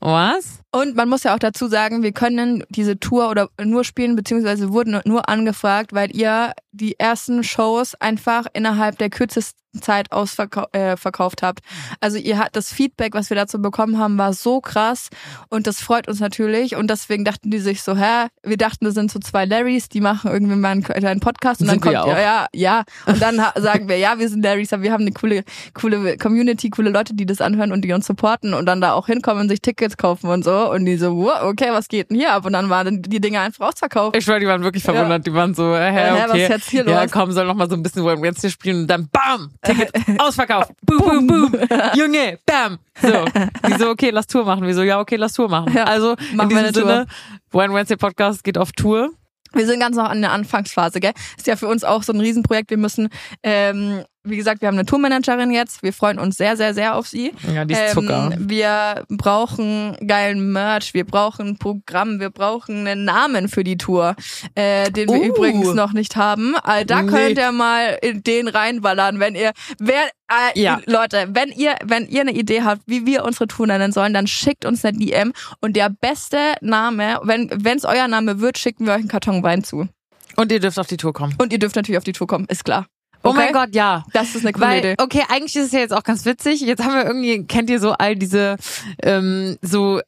Speaker 2: was?
Speaker 1: Und man muss ja auch dazu sagen, wir können diese Tour oder nur spielen, beziehungsweise wurden nur angefragt, weil ihr die ersten Shows einfach innerhalb der kürzesten Zeit ausverkauft äh, verkauft habt. Also ihr hat das Feedback, was wir dazu bekommen haben, war so krass und das freut uns natürlich und deswegen dachten die sich so, hä, wir dachten, das sind so zwei Larrys, die machen irgendwie mal einen kleinen Podcast und
Speaker 2: Sind
Speaker 1: dann
Speaker 2: wir
Speaker 1: kommt
Speaker 2: auch.
Speaker 1: ja, ja und dann sagen wir, ja, wir sind Larrys, aber wir haben eine coole coole Community, coole Leute, die das anhören und die uns supporten und dann da auch hinkommen und sich Tickets kaufen und so und die so, wow, okay, was geht denn hier ab und dann waren die Dinge einfach ausverkauft.
Speaker 2: Ich schwör, die waren wirklich verwundert. Die waren so, äh, hä,
Speaker 1: Hä, was
Speaker 2: okay.
Speaker 1: ist jetzt hier
Speaker 2: ja,
Speaker 1: los?
Speaker 2: komm, soll noch mal so ein bisschen One Wednesday spielen und dann BAM! Ticket ausverkauft. Boom, boom, boom. Junge, BAM! So. Die so, okay, lass Tour machen. Wir so, ja, okay, lass Tour machen.
Speaker 1: Ja,
Speaker 2: also,
Speaker 1: machen
Speaker 2: in
Speaker 1: wir
Speaker 2: diesem
Speaker 1: eine
Speaker 2: Sinne, One Wednesday Podcast geht auf Tour.
Speaker 1: Wir sind ganz noch an der Anfangsphase, gell? Ist ja für uns auch so ein Riesenprojekt. Wir müssen ähm, wie gesagt, wir haben eine Tourmanagerin jetzt. Wir freuen uns sehr, sehr, sehr auf sie.
Speaker 2: Ja, die ist Zucker.
Speaker 1: Ähm, wir brauchen geilen Merch, wir brauchen ein Programm, wir brauchen einen Namen für die Tour, äh, den wir
Speaker 2: Uh.
Speaker 1: übrigens noch nicht haben. Äh, da
Speaker 2: Nee.
Speaker 1: könnt ihr mal in den reinballern, wenn ihr, wer, äh,
Speaker 2: Ja.
Speaker 1: Leute, wenn ihr, wenn ihr eine Idee habt, wie wir unsere Tour nennen sollen, dann schickt uns eine DM und der beste Name, wenn es euer Name wird, schicken wir euch einen Karton Wein zu.
Speaker 2: Und ihr dürft auf die Tour kommen.
Speaker 1: Und ihr dürft natürlich auf die Tour kommen, ist klar.
Speaker 2: Oh
Speaker 1: Okay?
Speaker 2: mein Gott, ja.
Speaker 1: Das ist eine coole
Speaker 2: Weil,
Speaker 1: Idee.
Speaker 2: okay, eigentlich ist es ja jetzt auch ganz witzig. Jetzt haben wir irgendwie, kennt ihr so all diese ähm, so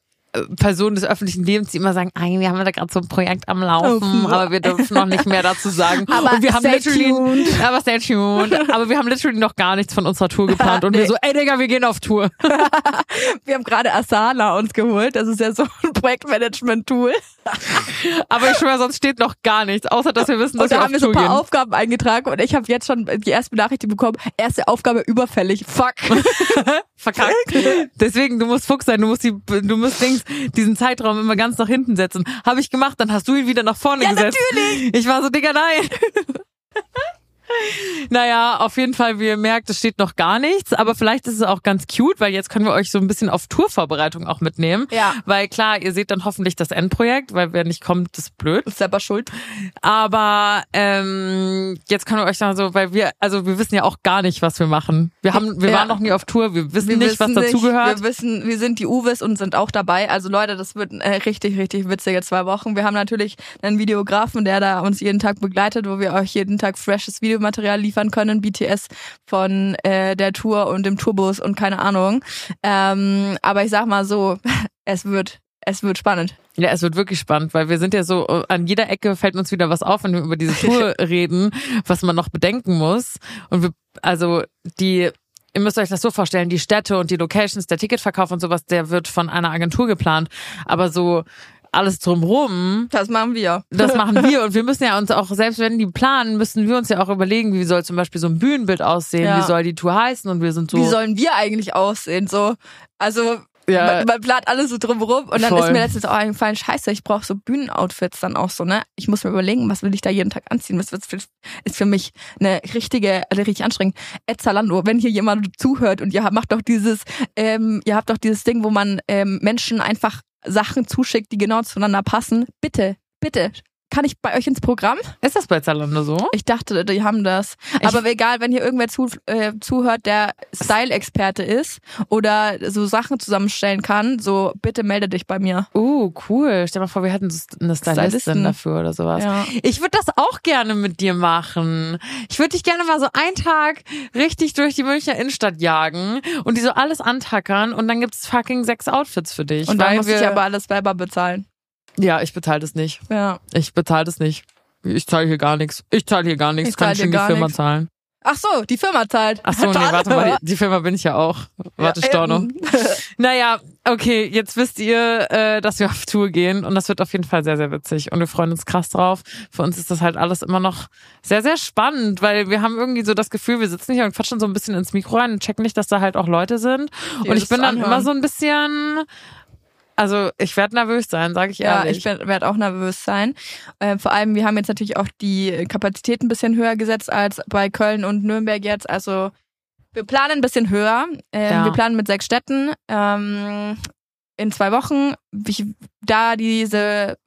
Speaker 2: Personen des öffentlichen Lebens, die immer sagen, "Ei, wir haben da gerade so ein Projekt am Laufen,
Speaker 1: Oh,
Speaker 2: aber wir dürfen noch nicht mehr dazu sagen.
Speaker 1: Aber
Speaker 2: und wir haben literally,
Speaker 1: tuned.
Speaker 2: aber stay tuned. aber wir haben literally noch gar nichts von unserer Tour geplant und wir
Speaker 1: Nee.
Speaker 2: so, ey Digga, wir gehen auf Tour.
Speaker 1: Wir haben gerade Asana uns geholt. Das ist ja so ein Projektmanagement-Tool.
Speaker 2: Aber ich schwöre, sonst steht noch gar nichts, außer dass wir wissen, dass
Speaker 1: Und da
Speaker 2: wir
Speaker 1: haben wir so ein paar
Speaker 2: gehen.
Speaker 1: Aufgaben eingetragen und ich habe jetzt schon die erste Benachrichtigung bekommen. Erste Aufgabe überfällig. Fuck.
Speaker 2: verkackt. Deswegen, du musst Fuchs sein, du musst die, du musst Dings, diesen Zeitraum immer ganz nach hinten setzen. Habe ich gemacht, dann hast du ihn wieder nach vorne
Speaker 1: Ja,
Speaker 2: gesetzt. natürlich. Ich war so, Digga, nein. Naja, auf jeden Fall, wie ihr merkt, es steht noch gar nichts, aber vielleicht ist es auch ganz cute, weil jetzt können wir euch so ein bisschen auf Tourvorbereitung auch mitnehmen.
Speaker 1: Ja.
Speaker 2: Weil klar, ihr seht dann hoffentlich das Endprojekt, weil wer nicht kommt, ist blöd.
Speaker 1: Ist selber schuld.
Speaker 2: Aber ähm, jetzt können wir euch sagen so, weil wir, also wir wissen ja auch gar nicht, was wir machen. Wir haben, wir
Speaker 1: Ja.
Speaker 2: waren noch nie auf Tour, wir wissen
Speaker 1: Wir
Speaker 2: nicht, was
Speaker 1: wissen
Speaker 2: dazugehört.
Speaker 1: Wir wissen, wir sind die Uwes und sind auch dabei. Also Leute, das wird äh, richtig, richtig witzige zwei Wochen. Wir haben natürlich einen Videografen, der da uns jeden Tag begleitet, wo wir euch jeden Tag freshes Videomaterial liefern können. BTS von äh, der Tour und dem Tourbus und keine Ahnung. Ähm, aber ich sag mal so, es wird, es wird spannend.
Speaker 2: Ja, es wird wirklich spannend, weil wir sind ja so, äh, an jeder Ecke fällt uns wieder was auf, wenn wir über diese Tour reden, was man noch bedenken muss. Und wir, also die, ihr müsst euch das so vorstellen, die Städte und die Locations, der Ticketverkauf und sowas, der wird von einer Agentur geplant. Aber so alles drumrum,
Speaker 1: Das machen wir.
Speaker 2: das machen wir und wir müssen ja uns auch, selbst wenn die planen, müssen wir uns ja auch überlegen, wie soll zum Beispiel so ein Bühnenbild aussehen,
Speaker 1: Ja.
Speaker 2: wie soll die Tour heißen und wir sind so.
Speaker 1: Wie sollen wir eigentlich aussehen? So, also
Speaker 2: Ja.
Speaker 1: man, man plant alles so drumherum und dann
Speaker 2: Voll.
Speaker 1: ist mir letztens auch eingefallen, scheiße, ich brauche so Bühnenoutfits dann auch so, ne? Ich muss mir überlegen, was will ich da jeden Tag anziehen? Das wird für, ist für mich eine richtige, also richtig anstrengend. Ed Zalando, wenn hier jemand zuhört und ihr habt- macht doch dieses, ähm, ihr habt doch dieses Ding, wo man ähm, Menschen einfach Sachen zuschickt, die genau zueinander passen. Bitte, bitte. Kann ich bei euch ins Programm?
Speaker 2: ist das bei Zalando so?
Speaker 1: Ich dachte, die haben das.
Speaker 2: Ich-
Speaker 1: Aber egal, wenn hier irgendwer zu, äh, zuhört, der Style-Experte ist oder so Sachen zusammenstellen kann, so bitte melde dich bei mir.
Speaker 2: Uh, cool. Stell dir mal vor, wir hätten so eine Stylistin
Speaker 1: Stylisten.
Speaker 2: dafür oder sowas.
Speaker 1: Ja.
Speaker 2: Ich würde das auch gerne mit dir machen. Ich würde dich gerne mal so einen Tag richtig durch die Münchner Innenstadt jagen und die so alles antackern und dann gibt's fucking sechs Outfits für dich.
Speaker 1: Und dann muss ich aber alles selber bezahlen.
Speaker 2: Ja, ich bezahle das nicht.
Speaker 1: Ja.
Speaker 2: Ich bezahle das nicht. Ich zahle hier gar nichts. Ich zahle hier gar nichts.
Speaker 1: Ich
Speaker 2: Kann schon die Firma
Speaker 1: nix.
Speaker 2: zahlen.
Speaker 1: Ach so, die Firma zahlt.
Speaker 2: Ach so, nee, warte mal. Die, die Firma bin ich ja auch. Warte,
Speaker 1: Ja,
Speaker 2: Storno. Naja, okay, jetzt wisst ihr, äh, dass wir auf Tour gehen und das wird auf jeden Fall sehr, sehr witzig und wir freuen uns krass drauf. Für uns ist das halt alles immer noch sehr, sehr spannend, weil wir haben irgendwie so das Gefühl, wir sitzen hier und quatschen so ein bisschen ins Mikro rein und checken nicht, dass da halt auch Leute sind.
Speaker 1: Die
Speaker 2: und ich bin dann
Speaker 1: anhören.
Speaker 2: immer so ein bisschen, also ich werde nervös sein, sage ich
Speaker 1: Ja,
Speaker 2: ehrlich.
Speaker 1: ich werde auch nervös sein. Äh, vor allem, wir haben jetzt natürlich auch die Kapazität ein bisschen höher gesetzt als bei Köln und Nürnberg jetzt. Also wir planen ein bisschen höher. Ähm,
Speaker 2: Ja.
Speaker 1: Wir planen mit sechs Städten. Ähm, in zwei Wochen, wie, da diese,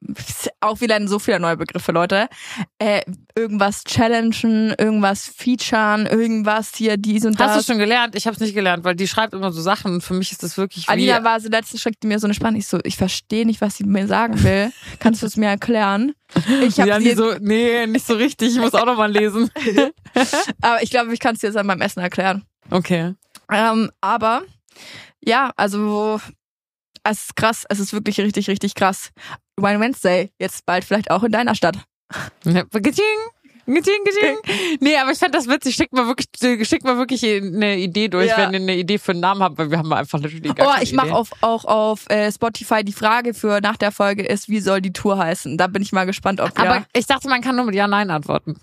Speaker 1: auch wieder so viele neue Begriffe, Leute, äh, irgendwas challengen, irgendwas featuren, irgendwas hier, dies und das.
Speaker 2: Hast du schon gelernt? Ich habe es nicht gelernt, weil die schreibt immer so Sachen und für mich ist das wirklich.
Speaker 1: Alina war so letzte schickte mir so eine Spannung. Ich so, ich verstehe nicht, was sie mir sagen will. Kannst du es mir erklären? Ich habe
Speaker 2: ja,
Speaker 1: sie,
Speaker 2: die so, nee, nicht so richtig. Ich muss auch noch mal lesen.
Speaker 1: aber ich glaube, ich kann es dir jetzt an meinem Essen erklären.
Speaker 2: Okay.
Speaker 1: Ähm, aber ja, also es ist krass. Es ist wirklich richtig, richtig krass. Wine Wednesday jetzt bald vielleicht auch in deiner Stadt.
Speaker 2: Gaching, gaching. Nee, aber ich fand das witzig. Schickt mal wirklich, schickt mal wirklich eine Idee durch,
Speaker 1: Ja.
Speaker 2: wenn ihr eine Idee für einen Namen habt, weil wir haben einfach natürlich gar
Speaker 1: Oh, ich mache auf, auch auf äh, Spotify die Frage für nach der Folge ist, wie soll die Tour heißen? Da bin ich mal gespannt, ob wir
Speaker 2: Aber ich dachte, man kann nur mit Ja, Nein antworten.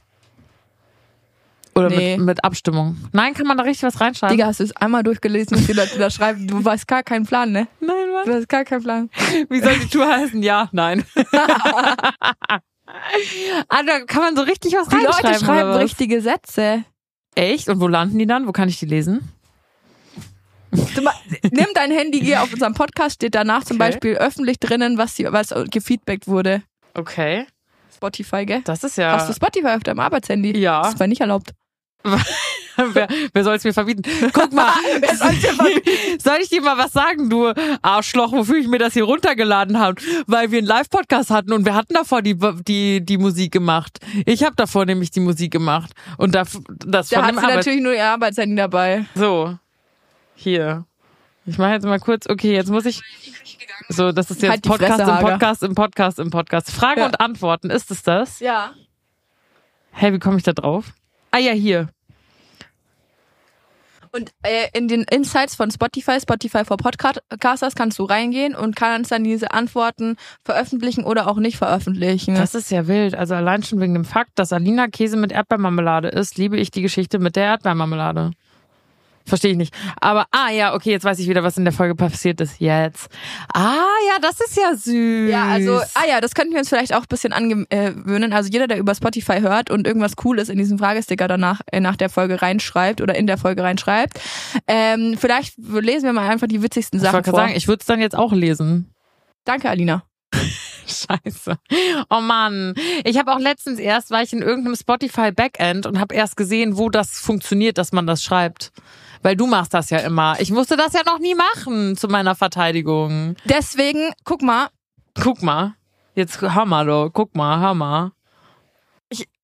Speaker 2: Oder
Speaker 1: Nee.
Speaker 2: mit, mit Abstimmung. Nein, kann man da richtig was reinschreiben?
Speaker 1: Digga, hast du es einmal durchgelesen, was die Leute da schreiben? Du weißt gar keinen Plan, ne?
Speaker 2: Nein?
Speaker 1: Du hast gar keinen Plan.
Speaker 2: Wie soll die Tour heißen? Ja, nein. ah, da kann man so richtig was
Speaker 1: Die
Speaker 2: reinschreiben.
Speaker 1: Leute schreiben richtige Sätze.
Speaker 2: Echt? Und wo landen die dann? Wo kann ich die lesen?
Speaker 1: Nimm dein Handy, geh auf unserem Podcast, steht danach zum
Speaker 2: Okay.
Speaker 1: Beispiel öffentlich drinnen, was, die, was gefeedbackt wurde.
Speaker 2: Okay.
Speaker 1: Spotify, gell?
Speaker 2: Das ist ja.
Speaker 1: Hast du Spotify auf deinem Arbeitshandy?
Speaker 2: Ja.
Speaker 1: Das war nicht erlaubt.
Speaker 2: wer wer soll es mir verbieten? Guck mal.
Speaker 1: Wer soll's mir verbieten?
Speaker 2: Soll ich dir mal was sagen, du Arschloch, wofür ich mir das hier runtergeladen habe? Weil wir einen Live-Podcast hatten und wir hatten davor die, die, die Musik gemacht. Ich habe davor nämlich die Musik gemacht. Und das, das
Speaker 1: Da
Speaker 2: von
Speaker 1: hat
Speaker 2: dem
Speaker 1: sie
Speaker 2: Arbeit
Speaker 1: natürlich nur ihr Arbeitshandy dabei.
Speaker 2: So. Hier. Ich mache jetzt mal kurz, okay, jetzt muss ich. So, das ist jetzt
Speaker 1: Halt die
Speaker 2: Podcast
Speaker 1: Fresse,
Speaker 2: im
Speaker 1: Hager.
Speaker 2: Podcast im Podcast im Podcast. Fragen
Speaker 1: Ja.
Speaker 2: und Antworten, ist es das?
Speaker 1: Ja.
Speaker 2: Hey, wie komme ich da drauf? Ah ja, hier.
Speaker 1: Und äh, in den Insights von Spotify, Spotify for Podcasters, kannst du reingehen und kannst dann diese Antworten veröffentlichen oder auch nicht veröffentlichen.
Speaker 2: Das ist ja wild. Also allein schon wegen dem Fakt, dass Alina Käse mit Erdbeermarmelade ist, liebe ich die Geschichte mit der Erdbeermarmelade. Verstehe ich nicht. Aber, ah ja, okay, jetzt weiß ich wieder, was in der Folge passiert ist. Jetzt. Ah ja, das ist ja süß.
Speaker 1: Ja, also, ah ja, das könnten wir uns vielleicht auch ein bisschen angewöhnen. Also jeder, der über Spotify hört und irgendwas Cooles in diesen Fragesticker danach äh, nach der Folge reinschreibt oder in der Folge reinschreibt, ähm, vielleicht lesen wir mal einfach die witzigsten
Speaker 2: ich
Speaker 1: Sachen
Speaker 2: wollte
Speaker 1: vor.
Speaker 2: sagen, ich würde es dann jetzt auch lesen.
Speaker 1: Danke, Alina.
Speaker 2: Scheiße. Oh Mann. Ich habe auch letztens erst, war ich in irgendeinem Spotify Backend und habe erst gesehen, wo das funktioniert, dass man das schreibt. Weil du machst das ja immer. Ich musste das ja noch nie machen zu meiner Verteidigung.
Speaker 1: Deswegen, guck mal,
Speaker 2: Guck mal. Jetzt Hammer, du. Guck mal, Hammer.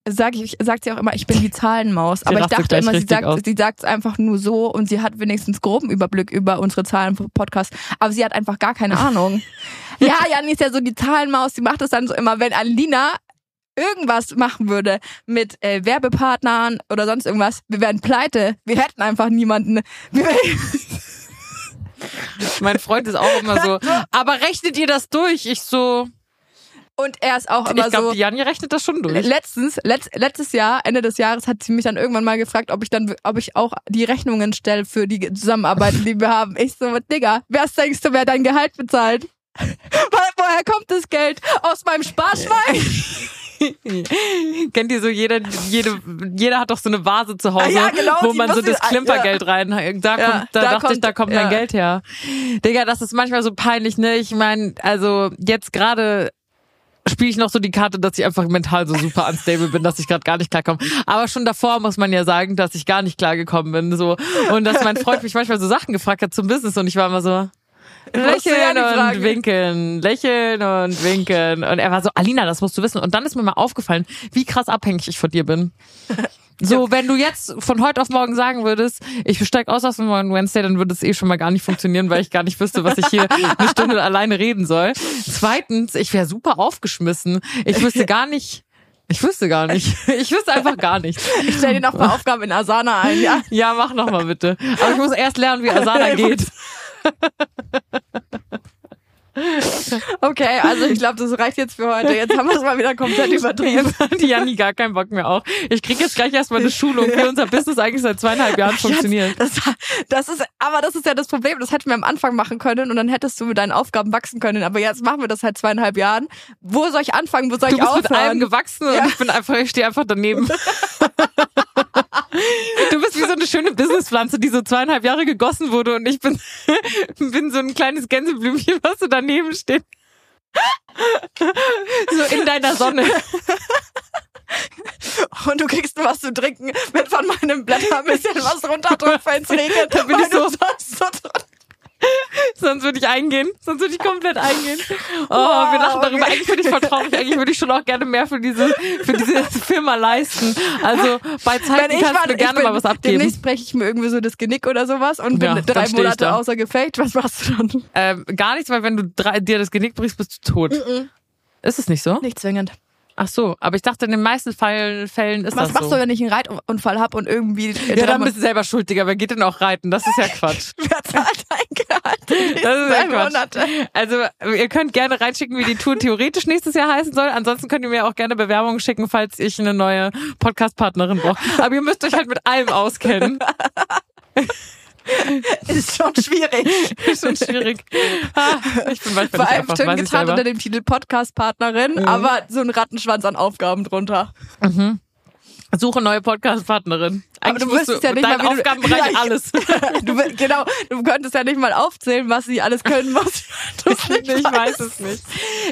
Speaker 1: sag ich, sagt sie auch immer, ich bin die Zahlenmaus. Aber ich dachte immer, sie
Speaker 2: aus.
Speaker 1: sagt sie sagt es einfach nur so und sie hat wenigstens groben Überblick über unsere Zahlen vom Podcast. Aber sie hat einfach gar keine Ahnung. ja, Jan ist ja so die Zahlenmaus, sie macht es dann so immer, wenn Alina irgendwas machen würde mit äh, Werbepartnern oder sonst irgendwas, wir wären pleite. Wir hätten einfach niemanden.
Speaker 2: Mein Freund ist auch immer so, aber rechnet ihr das durch? Ich so,
Speaker 1: und er ist auch immer
Speaker 2: ich glaube,
Speaker 1: so.
Speaker 2: die Janja rechnet das schon durch.
Speaker 1: Letztens, letzt, letztes Jahr, Ende des Jahres, hat sie mich dann irgendwann mal gefragt, ob ich dann, ob ich auch die Rechnungen stelle für die Zusammenarbeit, die wir haben. Ich so, Digga, wer denkst du, wer dein Gehalt bezahlt? Wo- Woher kommt das Geld? Aus meinem Sparschwein?
Speaker 2: Kennt ihr so jeder, jede, jeder hat doch so eine Vase zu Hause,
Speaker 1: Ah, ja, genau,
Speaker 2: wo man so das
Speaker 1: ich-
Speaker 2: Klimpergeld rein, da
Speaker 1: Ja,
Speaker 2: kommt, da,
Speaker 1: da
Speaker 2: dachte ich,
Speaker 1: kommt-
Speaker 2: da kommt
Speaker 1: ja.
Speaker 2: mein Geld her. Digga, das ist manchmal so peinlich, ne? Ich meine, also jetzt gerade spiele ich noch so die Karte, dass ich einfach mental so super unstable bin, dass ich gerade gar nicht klarkomme. Aber schon davor muss man ja sagen, dass ich gar nicht klargekommen bin, so. Und dass mein Freund mich manchmal so Sachen gefragt hat zum Business und ich war immer so,
Speaker 1: Ja
Speaker 2: Lächeln
Speaker 1: nicht
Speaker 2: und winken, lächeln und winken. Und er war so, Alina, das musst du wissen. Und dann ist mir mal aufgefallen, wie krass abhängig ich von dir bin. So, wenn du jetzt von heute auf morgen sagen würdest, ich steig aus aus dem Morgen Wednesday, dann würde es eh schon mal gar nicht funktionieren, weil ich gar nicht wüsste, was ich hier eine Stunde alleine reden soll. Zweitens, ich wäre super aufgeschmissen. Ich wüsste gar nicht, ich wüsste gar nicht. Ich wüsste einfach gar nichts.
Speaker 1: Ich stelle dir noch paar Aufgaben in Asana ein, ja?
Speaker 2: Ja, mach noch mal bitte. Aber ich muss erst lernen, wie Asana geht.
Speaker 1: Okay, also ich glaube, das reicht jetzt für heute. Jetzt haben wir es mal wieder komplett übertrieben.
Speaker 2: Jetzt die Janni gar keinen Bock mehr auf. Ich krieg jetzt gleich erstmal eine Schulung, wie unser Business eigentlich seit zweieinhalb Jahren funktioniert.
Speaker 1: Das, das ist, aber das ist ja das Problem. Das hätten wir am Anfang machen können und dann hättest du mit deinen Aufgaben wachsen können. Aber jetzt machen wir das seit zweieinhalb Jahren. Wo soll ich anfangen? Wo soll
Speaker 2: Du
Speaker 1: ich
Speaker 2: bist
Speaker 1: aufhören?
Speaker 2: mit allem gewachsen und
Speaker 1: Ja.
Speaker 2: ich bin einfach, ich stehe einfach daneben. So eine schöne Businesspflanze, die so zweieinhalb Jahre gegossen wurde und ich bin, bin so ein kleines Gänseblümchen, was so daneben steht. So in deiner Sonne.
Speaker 1: und du kriegst nur was zu trinken, wenn von meinem Blätter ein bisschen was runterdrückt, wenn es regnet.
Speaker 2: Da bin ich so-
Speaker 1: so drin-
Speaker 2: Sonst würde ich eingehen. Sonst würde ich komplett eingehen. Oh,
Speaker 1: Wow,
Speaker 2: wir lachen darüber.
Speaker 1: okay.
Speaker 2: Eigentlich finde ich voll traurig. Eigentlich würde ich schon auch gerne mehr für diese, für diese Firma leisten. Also bei Zeiten kannst du gerne
Speaker 1: ich
Speaker 2: mal was abgeben.
Speaker 1: Demnächst breche ich mir irgendwie so das Genick oder sowas und bin
Speaker 2: Ja,
Speaker 1: drei Monate außer Gefecht. Was machst du dann?
Speaker 2: Ähm, gar nichts, weil wenn du drei, dir das Genick brichst, bist du tot. Ist es nicht so?
Speaker 1: Nicht zwingend.
Speaker 2: Ach so, aber ich dachte, in den meisten Fällen ist
Speaker 1: Was
Speaker 2: das
Speaker 1: machst
Speaker 2: so.
Speaker 1: du, wenn ich einen Reitunfall hab und irgendwie...
Speaker 2: ja, dann bist du selber schuld, Digga. Wer geht denn auch reiten? Das ist ja Quatsch.
Speaker 1: Wer zahlt
Speaker 2: Quatsch.
Speaker 1: Monate?
Speaker 2: Also, ihr könnt gerne reinschicken, wie die Tour theoretisch nächstes Jahr heißen soll. Ansonsten könnt ihr mir auch gerne Bewerbungen schicken, falls ich eine neue Podcast-Partnerin brauche. Aber ihr müsst euch halt mit allem auskennen.
Speaker 1: Ist schon schwierig.
Speaker 2: Ist schon schwierig. Ich bin manchmal
Speaker 1: Vor allem
Speaker 2: einfach,
Speaker 1: schön getan unter dem Titel Podcast-Partnerin, aber so ein Rattenschwanz an Aufgaben drunter.
Speaker 2: Suche neue Podcast-Partnerin. Eigentlich
Speaker 1: du
Speaker 2: musst
Speaker 1: wüsstest ja nicht mal, wie du-
Speaker 2: Aufgabenbereich
Speaker 1: Ja,
Speaker 2: alles.
Speaker 1: Du, genau, du könntest ja nicht mal aufzählen, was sie alles können, was du nicht
Speaker 2: ich
Speaker 1: weißt.
Speaker 2: weiß es nicht.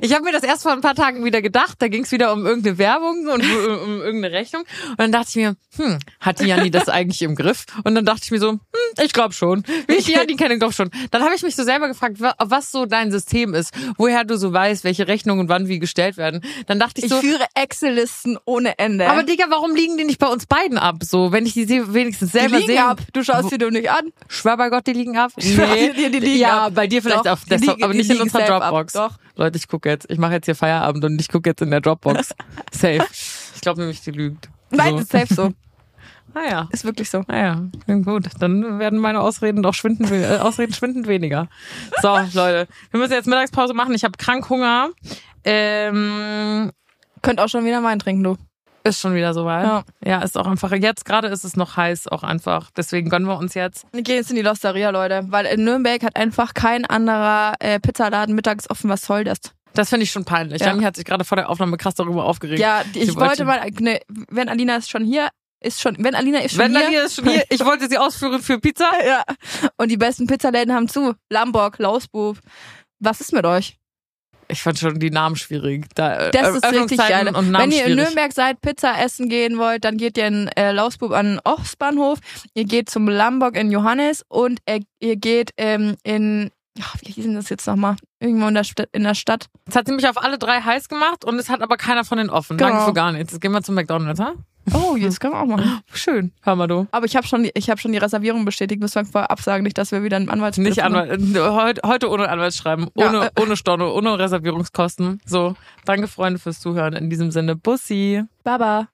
Speaker 2: Ich habe mir das erst vor ein paar Tagen wieder gedacht. Da ging es wieder um irgendeine Werbung und um, um irgendeine Rechnung. Und dann dachte ich mir, hm, hat die Janni das eigentlich im Griff? Und dann dachte ich mir so, hm, ich glaube schon. Wie ich die Janni kenne, glaube schon. Dann habe ich mich so selber gefragt, wa- was so dein System ist, woher du so weißt, welche Rechnungen wann wie gestellt werden. Dann dachte ich
Speaker 1: Ich
Speaker 2: so,
Speaker 1: führe Excel-Listen ohne Ende.
Speaker 2: aber Digga, warum liegen die nicht bei uns beiden ab? So, wenn ich die wenigstens
Speaker 1: die
Speaker 2: selber
Speaker 1: liegen
Speaker 2: sehe.
Speaker 1: ab. Du schaust sie doch nicht an.
Speaker 2: Schwör bei Gott, die liegen ab?
Speaker 1: schwör dir, die liegen
Speaker 2: ja,
Speaker 1: ab.
Speaker 2: bei dir vielleicht
Speaker 1: Doch,
Speaker 2: auf
Speaker 1: die
Speaker 2: Desktop,
Speaker 1: liegen-
Speaker 2: aber
Speaker 1: die
Speaker 2: nicht in unserer. Dropbox.
Speaker 1: Doch.
Speaker 2: Leute, ich gucke jetzt. Ich mache jetzt hier Feierabend und ich gucke jetzt in der Dropbox. Safe. Ich glaube nämlich, die lügt.
Speaker 1: Nein,
Speaker 2: so.
Speaker 1: ist safe so.
Speaker 2: Naja.
Speaker 1: Ist wirklich so.
Speaker 2: Naja, klingt gut. Dann werden meine Ausreden doch schwindend, äh, Ausreden schwindend weniger. So, Leute. Wir müssen jetzt Mittagspause machen. Ich habe krank Hunger. Ähm,
Speaker 1: Könnt auch schon wieder Wein trinken, du.
Speaker 2: Ist schon wieder soweit.
Speaker 1: Ja.
Speaker 2: ja, ist auch einfach. Jetzt gerade ist es noch heiß, auch einfach. Deswegen gönnen wir uns jetzt.
Speaker 1: Wir gehen jetzt in die Losteria, Leute. Weil in Nürnberg hat einfach kein anderer äh, Pizzaladen mittags offen. Was soll das?
Speaker 2: Das finde ich schon peinlich.
Speaker 1: Ja.
Speaker 2: Janni hat sich gerade vor der Aufnahme krass darüber aufgeregt.
Speaker 1: Ja, ich
Speaker 2: Sie wollte-
Speaker 1: wollte mal, ne, wenn Alina ist schon hier, ist schon, wenn Alina ist schon
Speaker 2: Wenn
Speaker 1: hier.
Speaker 2: dann hier ist schon hier, ich wollte sie ausführen für Pizza.
Speaker 1: Ja. Und die besten Pizzaläden haben zu. Lamborg, Lausbub. Was ist mit euch?
Speaker 2: Ich fand schon die Namen schwierig. Da,
Speaker 1: Das ist richtig
Speaker 2: Öffnungszeiten
Speaker 1: geil.
Speaker 2: Und Namen
Speaker 1: Wenn ihr in
Speaker 2: schwierig.
Speaker 1: Nürnberg seid, Pizza essen gehen wollt, dann geht ihr in äh, Lausbub an den Ostbahnhof. Ihr geht zum Lamborg in Johannes und äh, ihr geht ähm, in, ach, wie hieß denn das jetzt nochmal? Irgendwo in der, Stadt, in der Stadt.
Speaker 2: Es hat sie mich auf alle drei heiß gemacht und es hat aber keiner von den offen.
Speaker 1: Genau.
Speaker 2: Danke für gar nichts. Jetzt gehen wir zum McDonalds, ha?
Speaker 1: Oh, jetzt können wir auch machen.
Speaker 2: Schön. Hör mal du.
Speaker 1: Aber ich habe schon, die- ich hab schon die Reservierung bestätigt. Müssen wir vorher absagen, nicht, dass wir wieder einen Anwalt
Speaker 2: Nicht Anwalt, äh, heute, heute ohne Anwaltsschreiben,
Speaker 1: Ja.
Speaker 2: ohne, ohne Storno, ohne Reservierungskosten. So, danke Freunde fürs Zuhören. In diesem Sinne, Bussi.
Speaker 1: Baba.